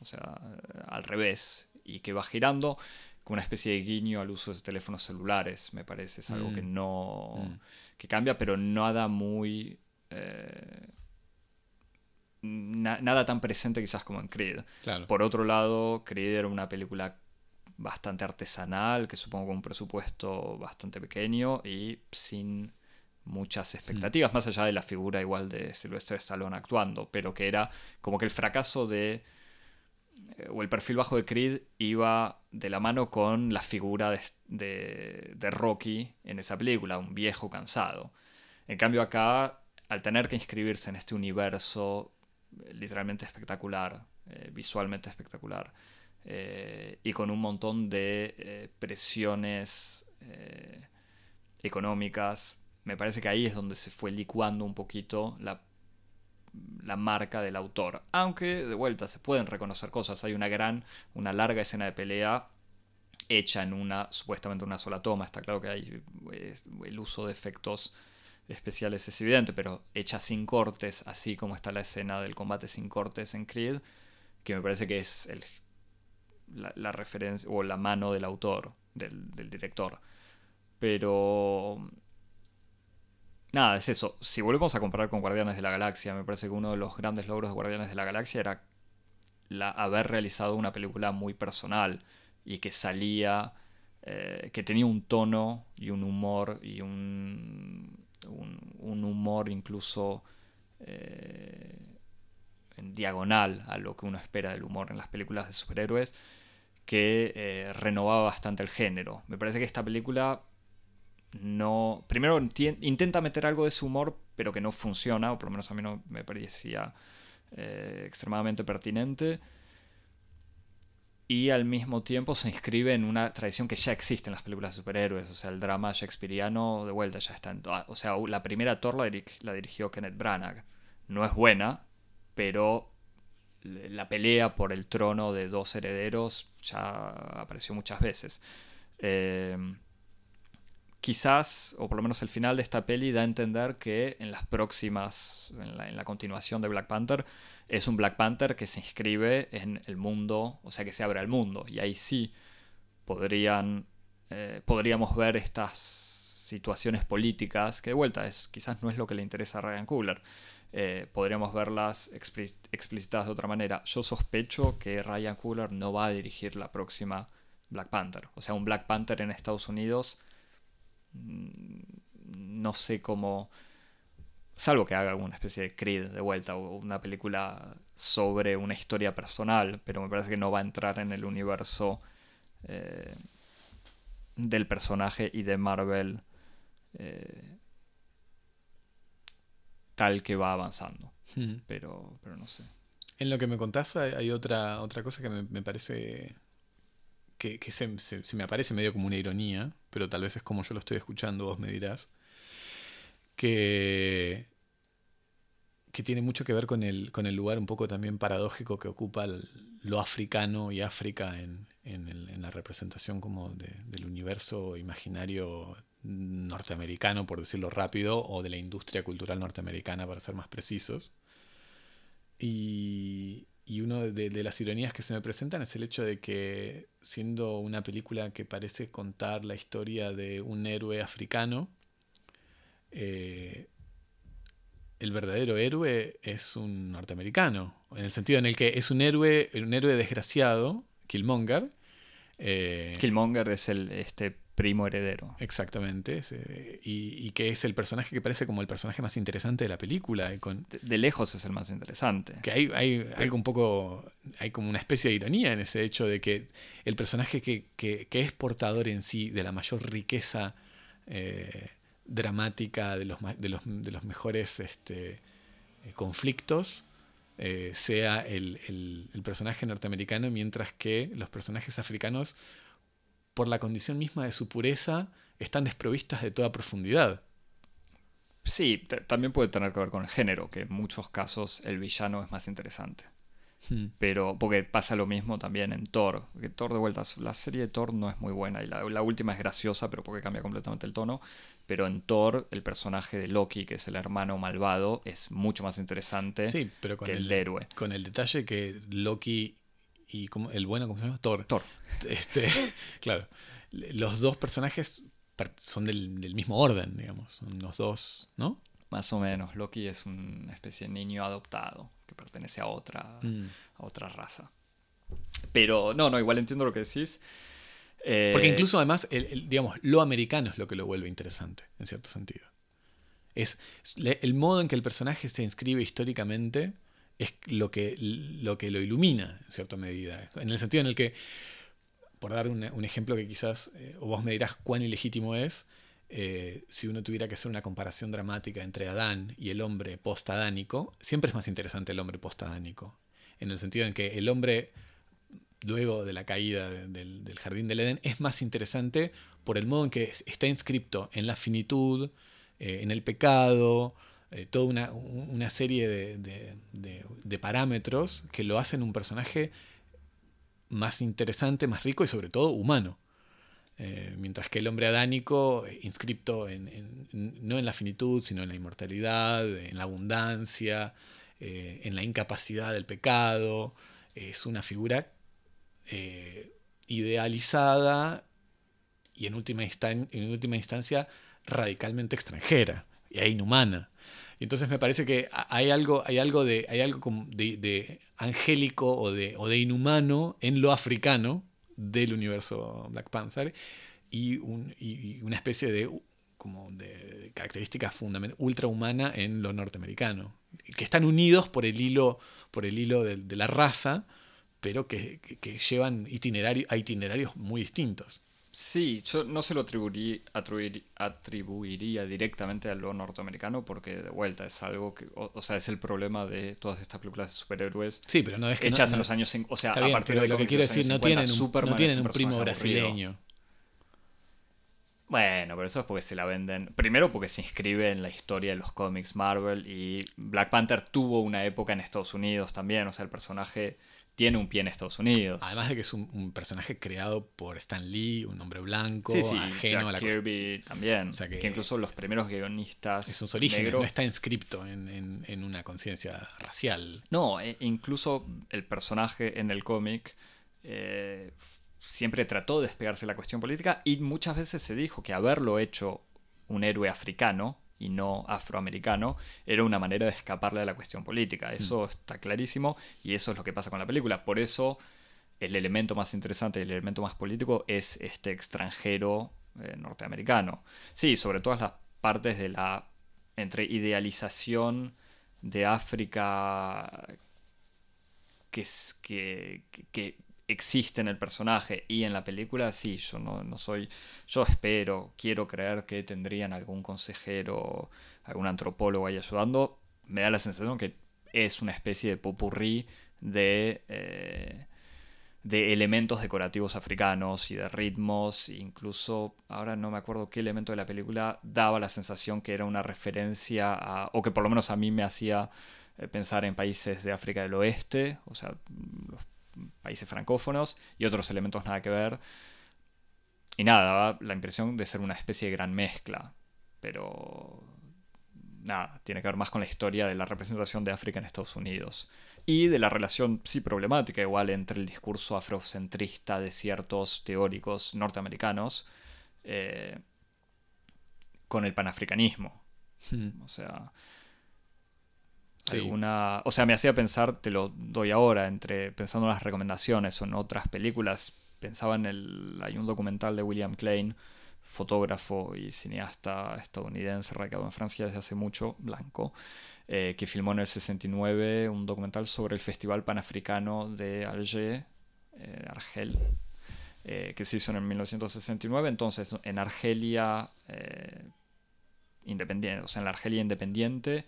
o sea, al revés, y que va girando como una especie de guiño al uso de teléfonos celulares, me parece. Es algo que mm. no. Mm. que cambia, pero nada muy. Eh, nada tan presente quizás como en Creed. Por otro lado, Creed era una película bastante artesanal, que supongo con un presupuesto bastante pequeño y sin muchas mm. expectativas, más allá de la figura igual de Sylvester Stallone actuando, pero que era como que el fracaso de o el perfil bajo de Creed iba de la mano con la figura de, de, Rocky en esa película, un viejo cansado. En cambio acá, al tener que inscribirse en este universo eh, literalmente espectacular, eh, visualmente espectacular, y con un montón de presiones económicas, me parece que ahí es donde se fue licuando un poquito la la marca del autor. Aunque, de vuelta, se pueden reconocer cosas. Hay una gran, una larga escena de pelea hecha en una, supuestamente una sola toma. Está claro que hay el uso de efectos especiales es evidente, pero hecha sin cortes, así como está la escena del combate sin cortes en Creed, que me parece que es el, la, referencia o la mano del autor, del, del director. Pero nada, es eso. Si volvemos a comparar con Guardianes de la Galaxia, me parece que uno de los grandes logros de Guardianes de la Galaxia era la, haber realizado una película muy personal y que salía, eh, que tenía un tono y un humor y un, un, humor incluso eh, en diagonal a lo que uno espera del humor en las películas de superhéroes, que eh, renovaba bastante el género. Me parece que esta película no. Primero intenta meter algo de ese humor, pero que no funciona, o por lo menos a mí no me parecía eh, extremadamente pertinente. Y al mismo tiempo se inscribe en una tradición que ya existe en las películas de superhéroes. O sea, el drama shakespeariano de vuelta ya está en. O sea, la primera Thor la, la dirigió Kenneth Branagh. No es buena, pero la pelea por el trono de dos herederos ya apareció muchas veces. Eh, quizás, o por lo menos el final de esta peli da a entender que en las próximas, en la, continuación de Black Panther, es un Black Panther que se inscribe en el mundo, o sea, que se abre al mundo. Y ahí sí podrían, eh, podríamos ver estas situaciones políticas, que de vuelta es, quizás no es lo que le interesa a Ryan Coogler. Eh, podríamos verlas explicitadas de otra manera. Yo sospecho que Ryan Coogler no va a dirigir la próxima Black Panther. O sea, un Black Panther en Estados Unidos no sé cómo, salvo que haga alguna especie de Creed de vuelta o una película sobre una historia personal, pero me parece que no va a entrar en el universo eh, del personaje y de Marvel eh, tal que va avanzando. Pero, pero no sé. En lo que me contás hay otra, otra cosa que me parece que, se, me aparece medio como una ironía, pero tal vez es como yo lo estoy escuchando, vos me dirás, que, que tiene mucho que ver con el, con el lugar un poco también paradójico que ocupa lo africano y África en, la representación como del universo imaginario norteamericano, por decirlo rápido, o de la industria cultural norteamericana, para ser más precisos. Y, y una de, las ironías que se me presentan es el hecho de que siendo una película que parece contar la historia de un héroe africano, eh, el verdadero héroe es un norteamericano, en el sentido en el que es un héroe, un héroe desgraciado, Killmonger. Eh, Killmonger es el este primo heredero. Exactamente. y, que es el personaje que parece como el personaje más interesante de la película. de, lejos es el más interesante. Que hay, hay algo un poco. Hay como una especie de ironía en ese hecho de que el personaje que, es portador en sí de la mayor riqueza eh, dramática, de los, de los, de los mejores este, conflictos. Eh, sea el, el personaje norteamericano, mientras que los personajes africanos por la condición misma de su pureza, están desprovistas de toda profundidad. Sí, también puede tener que ver con el género, que en muchos casos el villano es más interesante. Hmm. Pero, porque pasa lo mismo también en Thor. Que Thor de vuelta, la serie de Thor no es muy buena y la, última es graciosa, pero porque cambia completamente el tono. Pero en Thor, el personaje de Loki, que es el hermano malvado, es mucho más interesante sí, pero con que el, héroe. Con el detalle que Loki y como, el bueno, ¿cómo se llama? Thor. Thor. Este, claro. Los dos personajes son del, mismo orden, digamos. Son los dos, ¿no? Más o menos. Loki es una especie de niño adoptado que pertenece a otra, mm. a otra raza. Pero no, no, igual entiendo lo que decís. Eh, Porque incluso además, digamos, lo americano es lo que lo vuelve interesante, en cierto sentido. Es el modo en que el personaje se inscribe históricamente es lo que lo, que lo ilumina en cierta medida. En el sentido en el que, por dar un, ejemplo que quizás, eh, vos me dirás cuán ilegítimo es, eh, si uno tuviera que hacer una comparación dramática entre Adán y el hombre post-adánico, siempre es más interesante el hombre post-adánico. En el sentido en que el hombre, luego de la caída del, del jardín del Edén, es más interesante por el modo en que está inscripto en la finitud, eh, en el pecado, eh, toda una, una serie de, de- parámetros que lo hacen un personaje más interesante, más rico y sobre todo humano. Eh, mientras que el hombre adánico, eh, inscripto en, no en la finitud, sino en la inmortalidad, en la abundancia, en la incapacidad del pecado, es una figura idealizada y en última, en última instancia radicalmente extranjera e inhumana. Y entonces me parece que ha- hay algo, hay algo, de, hay algo de, angélico o de, inhumano en lo africano del universo Black Panther y, un- y- y una especie de como de característica ultrahumana en lo norteamericano que están unidos por el hilo por el hilo de, la raza pero que, llevan a itinerarios muy distintos Sí, yo no se lo atribuiría, atribuir- atribuiría directamente a lo norteamericano porque de vuelta es algo que, o, o sea, es el problema de todas estas películas de superhéroes sí pero no es que hechas no- en los años, o sea, a partir de lo que quiero decir no 50, tienen un, Superman no es tienen un un primo aburrido. brasileño Bueno, pero eso es porque se la venden. Primero porque se inscribe en la historia de los cómics Marvel y Black Panther tuvo una época en Estados Unidos también. O sea, el personaje tiene un pie en Estados Unidos. Además de que es un, un personaje creado por Stan Lee, un hombre blanco, sí, sí, ajeno Jack a la Kirby también. O sea que- que, incluso los primeros guionistas en sus orígenes, negros- no está inscripto en, en- en una conciencia racial. No, e- incluso el personaje en el cómic eh, siempre trató de despegarse de la cuestión política y muchas veces se dijo que haberlo hecho un héroe africano y no afroamericano era una manera de escaparle a la cuestión política. Eso está clarísimo y eso es lo que pasa con la película. Por eso el elemento más interesante y el elemento más político es este extranjero eh, norteamericano. Sí, sobre todas las partes de la entre idealización de África que existe en el personaje y en la película, sí, yo no, no soy, yo espero, quiero creer que tendrían algún consejero, algún antropólogo ahí ayudando, me da la sensación que es una especie de popurrí de, eh, de elementos decorativos africanos y de ritmos, incluso ahora no me acuerdo qué elemento de la película daba la sensación que era una referencia a, o que por lo menos a mí me hacía eh, pensar en países de África del Oeste, o sea, los países francófonos, y otros elementos nada que ver. Y nada, daba la impresión de ser una especie de gran mezcla, pero nada, tiene que ver más con la historia de la representación de África en Estados Unidos y de la relación, sí, problemática igual entre el discurso afrocentrista de ciertos teóricos norteamericanos eh, con el panafricanismo. O sea, Alguna, o sea, me hacía pensar, te lo doy ahora, entre pensando en las recomendaciones o en otras películas, pensaba en el, hay un documental de William Klein, fotógrafo y cineasta estadounidense radicado en Francia desde hace mucho, blanco, eh, que filmó en el 69 un documental sobre el Festival Panafricano de Alger, eh, Argel, eh, que se hizo en el 1969. Entonces, en Argelia independiente, o sea, en la Argelia independiente,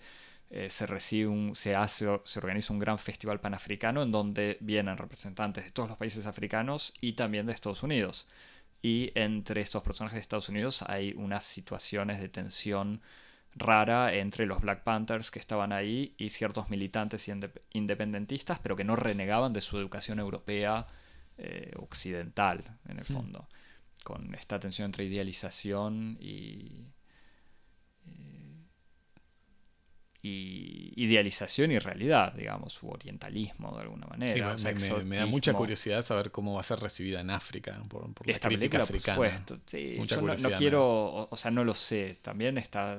eh, se recibe un, se hace, se organiza un gran festival panafricano en donde vienen representantes de todos los países africanos y también de Estados Unidos. Y entre estos personajes de Estados Unidos hay unas situaciones de tensión rara entre los Black Panthers que estaban ahí y ciertos militantes independentistas, pero que no renegaban de su educación europea eh, occidental, en el Mm. fondo, con esta tensión entre idealización y, y idealización y realidad, digamos, u orientalismo de alguna manera. Sí, o me, sea, me- me da mucha curiosidad saber cómo va a ser recibida en África por, por la Esta película, por africana. supuesto. Sí, Mucha yo no- quiero, o, o sea, no lo sé. También está...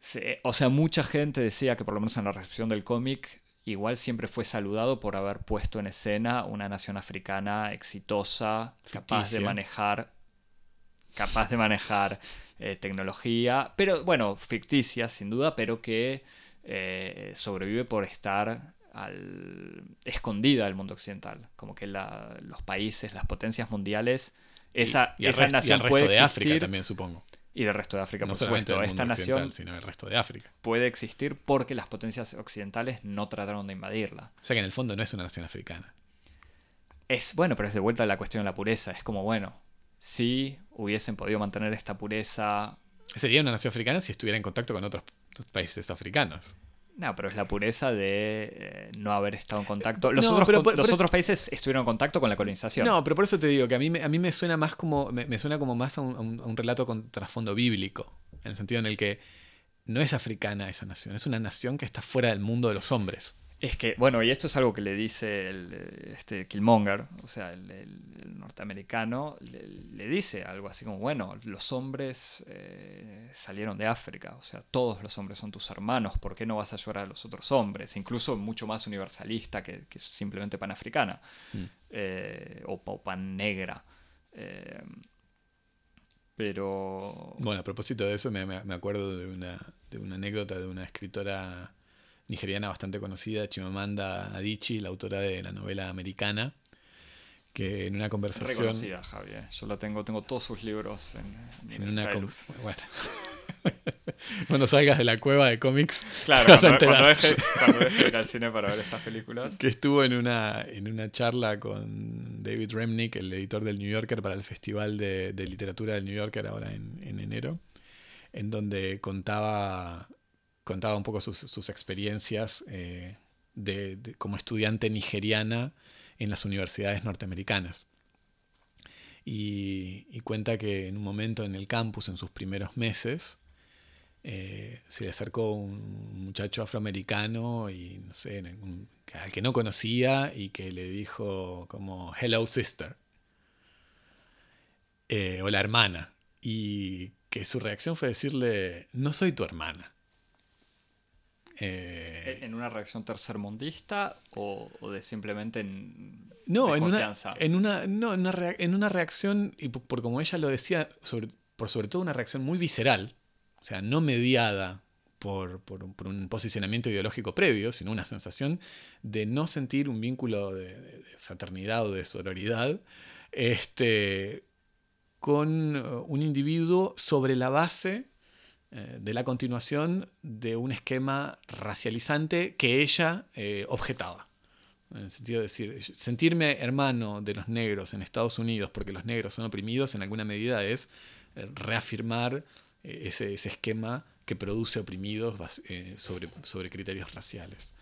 se- o sea, mucha gente decía que por lo menos en la recepción del cómic, igual siempre fue saludado por haber puesto en escena una nación africana exitosa, capaz de manejar, capaz de manejar eh, tecnología, pero bueno, ficticia sin duda, pero que eh, sobrevive por estar al- escondida del mundo occidental. Como que la- los países, las potencias mundiales, esa, y, y esa rest- y nación resto puede de África existir. también, supongo. Y del resto de África, no por supuesto. Esta nación sino el resto de África. puede existir porque las potencias occidentales no trataron de invadirla. O sea que en el fondo no es una nación africana. Es bueno, pero es de vuelta a la cuestión de la pureza. Es como, bueno, si hubiesen podido mantener esta pureza Sería una nación africana si estuviera en contacto con otros países africanos. No, pero es la pureza de eh, no haber estado en contacto. Los, No, otros, pero con- por- los por otros países estuvieron en contacto con la colonización. No, pero por eso te digo que a mí, me- a mí me suena más como me, me suena como más a un, a un- a un relato con trasfondo bíblico, en el sentido en el que no es africana esa nación, es una nación que está fuera del mundo de los hombres. Es que, bueno, y esto es algo que le dice el, eh, este Killmonger, o sea, el, norteamericano, le, le dice algo así como, bueno, los hombres eh, salieron de África, o sea, todos los hombres son tus hermanos, ¿por qué no vas a ayudar a los otros hombres? Incluso mucho más universalista que, que simplemente panafricana, Mm. eh, o, o pan negra. Eh, pero... Bueno, a propósito de eso, me, me- me acuerdo de una, de una anécdota de una escritora nigeriana bastante conocida, Chimamanda Adichie, la autora de la novela americana, que en una conversación... Reconocida, Javier. Yo la tengo, tengo todos sus libros en, en En una con- bueno. Cuando salgas de la cueva de cómics, Claro, cuando, cuando deje, cuando deje de ir al cine para ver estas películas. que estuvo en una, en una charla con David Remnick, el editor del New Yorker, para el Festival de, de Literatura del New Yorker ahora en, en enero, en donde contaba, contaba un poco sus, experiencias eh, de, como estudiante nigeriana en las universidades norteamericanas. Y, cuenta que en un momento en el campus, en sus primeros meses, eh, se le acercó un muchacho afroamericano y no sé, al que no conocía y que le dijo como hello sister eh, o la hermana. Y que su reacción fue decirle no soy tu hermana Eh, ¿En una reacción tercermundista o, o de simplemente en no, en una, en una, no, en una, en una reacción, y por, por como ella lo decía, sobre, por sobre todo una reacción muy visceral, o sea, no mediada por, por un- por un posicionamiento ideológico previo, sino una sensación de no sentir un vínculo de, fraternidad o de sororidad este, con eh, un individuo sobre la base eh, de la continuación de un esquema racializante que ella eh, objetaba. En el sentido de decir, sentirme hermano de los negros en Estados Unidos porque los negros son oprimidos en alguna medida es eh, reafirmar ese, ese esquema que produce oprimidos sobre, sobre criterios raciales.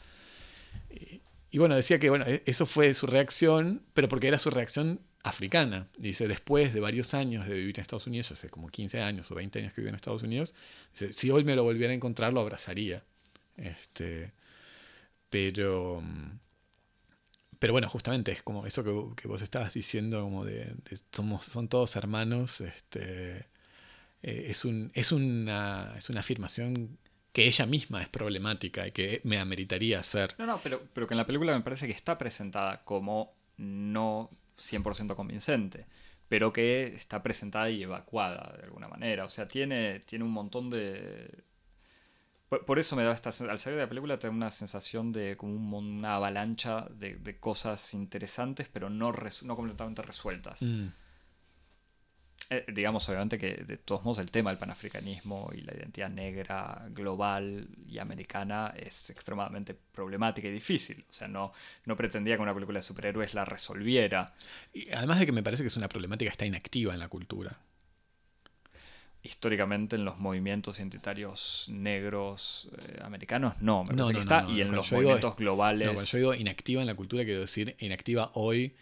Y, y bueno, decía que bueno, e- eso fue su reacción, pero porque era su reacción africana. Dice, después de varios años de vivir en Estados Unidos, hace como 15 años o 20 años que vive en Estados Unidos, dice, si hoy me lo volviera a encontrar, lo abrazaría. Este, pero, mm, pero bueno, justamente es como eso que, que vos estabas diciendo, como de, de somos, son todos hermanos, este, eh, es, un, es, una, es una afirmación que ella misma es problemática y que me ameritaría hacer. No, no, pero, pero que en la película me parece que está presentada como no 100% convincente, pero que está presentada y evacuada de alguna manera. O sea, tiene, tiene un montón de... Por, eso me da esta... Al salir de la película te da una sensación de como un una avalancha de, de cosas interesantes, pero no, res- no completamente resueltas. Mm. Eh, digamos, obviamente que de todos modos el tema del panafricanismo y la identidad negra global y americana es extremadamente problemática y difícil. O sea, no, no pretendía que una película de superhéroes la resolviera. Y además de que me parece que es una problemática que está inactiva en la cultura. Históricamente en los movimientos identitarios negros eh, americanos, no, me No, parece no, que está. no, y en los digo movimientos es- globales... Yo digo inactiva en la cultura, quiero decir inactiva hoy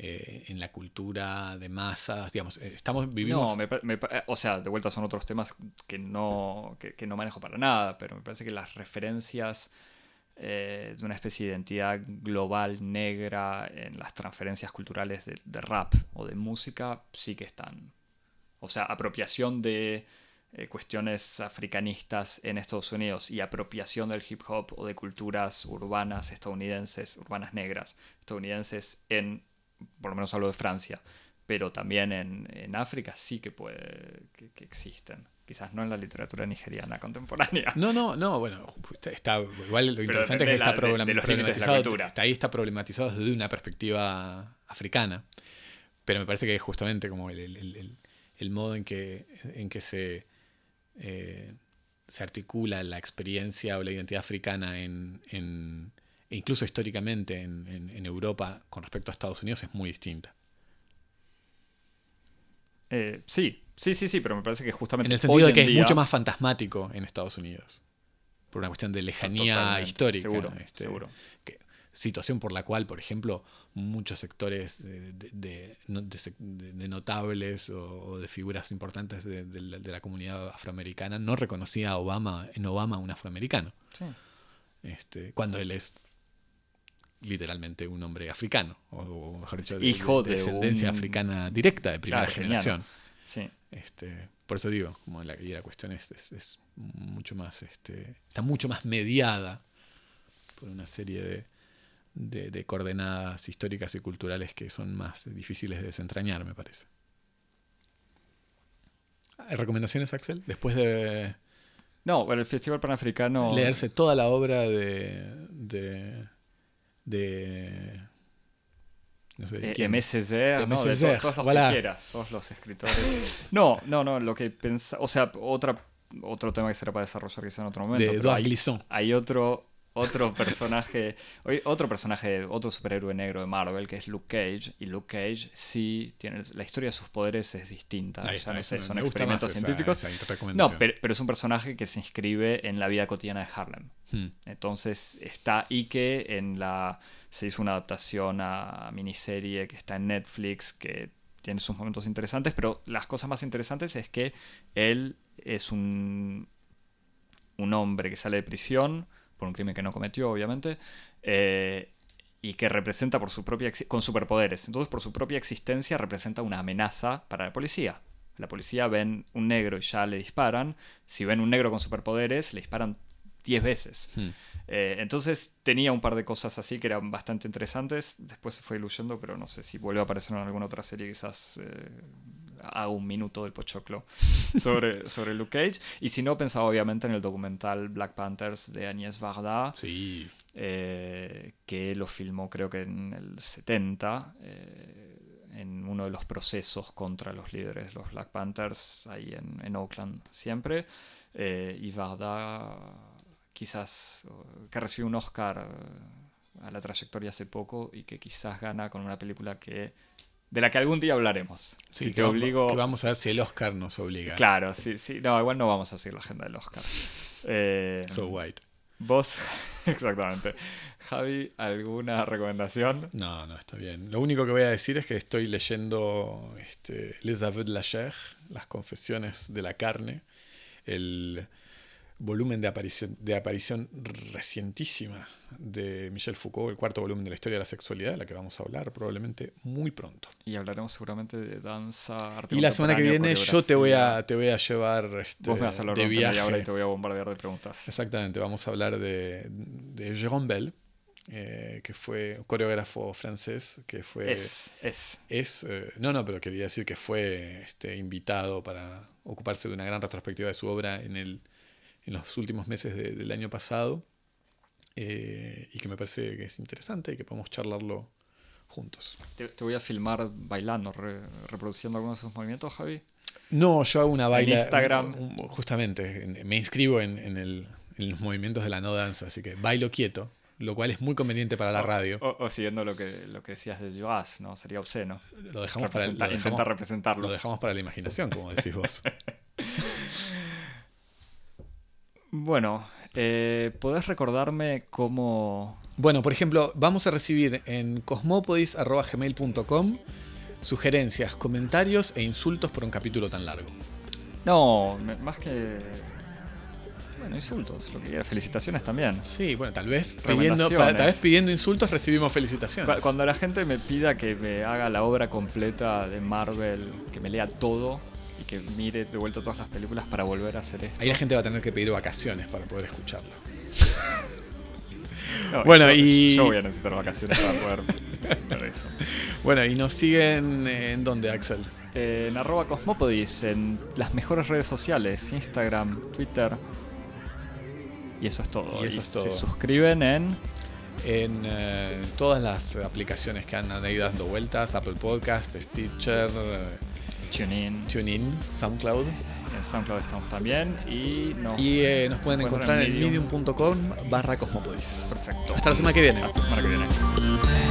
eh, en la cultura de masas. Digamos, eh, estamos vivimos. No, me me eh, o sea, de vuelta son otros temas que no, que, no manejo para nada, pero me parece que las referencias de una especie de identidad global negra en las transferencias culturales de, rap o de música sí que están. O sea, apropiación de cuestiones africanistas en Estados Unidos y apropiación del hip hop o de culturas urbanas estadounidenses, urbanas negras estadounidenses en, por lo menos hablo de Francia, pero también en, en África sí que puede que, que existen. Quizás no en la literatura nigeriana contemporánea. No, no, no, bueno, está, está- igual lo interesante es que está la- de- problem- de los límites de la problematizado, está ahí está problematizado desde una perspectiva africana, pero me parece que es justamente como el, el- el- el- el modo en que, en que se, eh, se articula la experiencia o la identidad africana en, en- e incluso históricamente en, en- en Europa con respecto a Estados Unidos es muy distinta. Eh, sí, Sí, sí, sí, pero me parece que justamente. En el sentido de que es día- mucho más fantasmático en Estados Unidos. Por una cuestión de lejanía Totalmente, histórica. Seguro, este, seguro. que- situación por la cual, por ejemplo, muchos sectores de, de- notables o, o de figuras importantes de, la, de la comunidad afroamericana no reconocía a Obama, en Obama un afroamericano. Sí. Este, cuando él es literalmente un hombre africano, o, mejor dicho, Hijo de de descendencia un- africana directa, de primera Claro, generación. Sí. Este, por eso digo, como la, y la cuestión es, es- es mucho más, este, está mucho más mediada por una serie de, de- de coordenadas históricas y culturales que son más difíciles de desentrañar, me parece. ¿Hay ¿Recomendaciones, Axel? Después de No, el Festival Panafricano. leerse toda la obra de. de. De no sé, Eh, De ¿no? De to- todos los voilà. que quieras, todos los escritores. No, no, no, lo que pensaba, o sea, otra, otro tema que será para desarrollar quizá en otro momento. de pero hay otro, otro personaje, otro personaje, otro superhéroe negro de Marvel que es Luke Cage, y Luke Cage sí tiene, la historia de sus poderes es distinta, Ahí ya está, no sé, son experimentos esa- científicos. esa No, pero es un personaje que se inscribe en la vida cotidiana de Harlem. Hmm. Entonces está y que en la se hizo una adaptación a miniserie que está en Netflix que tiene sus momentos interesantes, pero las cosas más interesantes es que él es un un hombre que sale de prisión por un crimen que no cometió, obviamente, eh, y que representa por su propia con superpoderes. Entonces, por su propia existencia representa una amenaza para la policía. La policía ven un negro y ya le disparan. Si ven un negro con superpoderes, le disparan 10 veces. Hmm. Eh, entonces tenía un par de cosas así que eran bastante interesantes. Después se fue diluyendo, pero no sé si vuelve a aparecer en alguna otra serie, quizás eh, haga un minuto del pochoclo sobre, sobre Luke Cage. Y si no, pensaba obviamente en el documental Black Panthers de Agnès Varda, Sí. eh, que lo filmó creo que en el 70, eh, en uno de los procesos contra los líderes de los Black Panthers, ahí en, en Oakland siempre. Eh, y Varda, quizás, que recibió un Oscar a la trayectoria hace poco y que quizás gana con una película que de la que algún día hablaremos. Sí, si te obligo... que vamos a ver si el Oscar nos obliga. Claro, sí, sí. No, igual no vamos a seguir la agenda del Oscar. Eh, So white. Vos, exactamente. Javi, ¿alguna recomendación? No, no, está bien. Lo único que voy a decir es que estoy leyendo este, Les Aveux de la Chair, Las Confesiones de la Carne, el volumen de aparición, de aparición recientísima de Michel Foucault, el cuarto volumen de la historia de la sexualidad, de la que vamos a hablar probablemente muy pronto. Y hablaremos seguramente de danza, arte Y la semana que viene yo te voy a, te voy a llevar este, Vos me vas a de viaje. y te voy a bombardear de preguntas. Exactamente, vamos a hablar de, de Jérôme Bell, eh, que fue un coreógrafo francés, que fue... Es, es. Es, eh, no, no, pero quería decir que fue este, invitado para ocuparse de una gran retrospectiva de su obra en, el, en los últimos meses de- del año pasado eh, y que me parece que es interesante y que podemos charlarlo juntos. Te, te voy a filmar bailando, re- reproduciendo algunos de esos movimientos, Javi. No, yo hago una baila. Instagram. un- un- justamente, en- me inscribo en, en el- en los movimientos de la no danza, así que bailo quieto, lo cual es muy conveniente para la radio. O, o siguiendo lo que, lo que decías de Joas, ¿no? Sería obsceno. Lo dejamos para, lo Representa- dejamos- intentar representarlo. lo dejamos para la imaginación, como decís vos. Bueno, eh, ¿podés recordarme cómo... Bueno, por ejemplo, vamos a recibir en cosmopodis.gmail.com sugerencias, comentarios e insultos por un capítulo tan largo. No, más que... Bueno, insultos, lo que quiera. Felicitaciones también. Sí, bueno, tal vez pidiendo, Recomendaciones. pa- tal vez pidiendo insultos recibimos felicitaciones. Cu- Cuando la gente me pida que me haga la obra completa de Marvel, que me lea todo que mire de vuelta todas las películas para volver a hacer esto. Ahí la gente va a tener que pedir vacaciones para poder escucharlo. No, Bueno, yo, y- yo voy a necesitar vacaciones para poder ver eso. Bueno, y nos siguen en dónde, Axel? Eh, en arroba Cosmopodis, en las mejores redes sociales, Instagram, Twitter. Y eso es todo. Y eso es todo. Se suscriben en... En eh, todas las aplicaciones que han ido dando vueltas, Apple Podcast, Stitcher, eh, TuneIn, TuneIn, SoundCloud. en SoundCloud estamos también. Y nos... Y eh, nos pueden encontrar en en Medium. medium.com barra cosmopodis. Perfecto. Hasta la semana que viene. Hasta la semana que viene.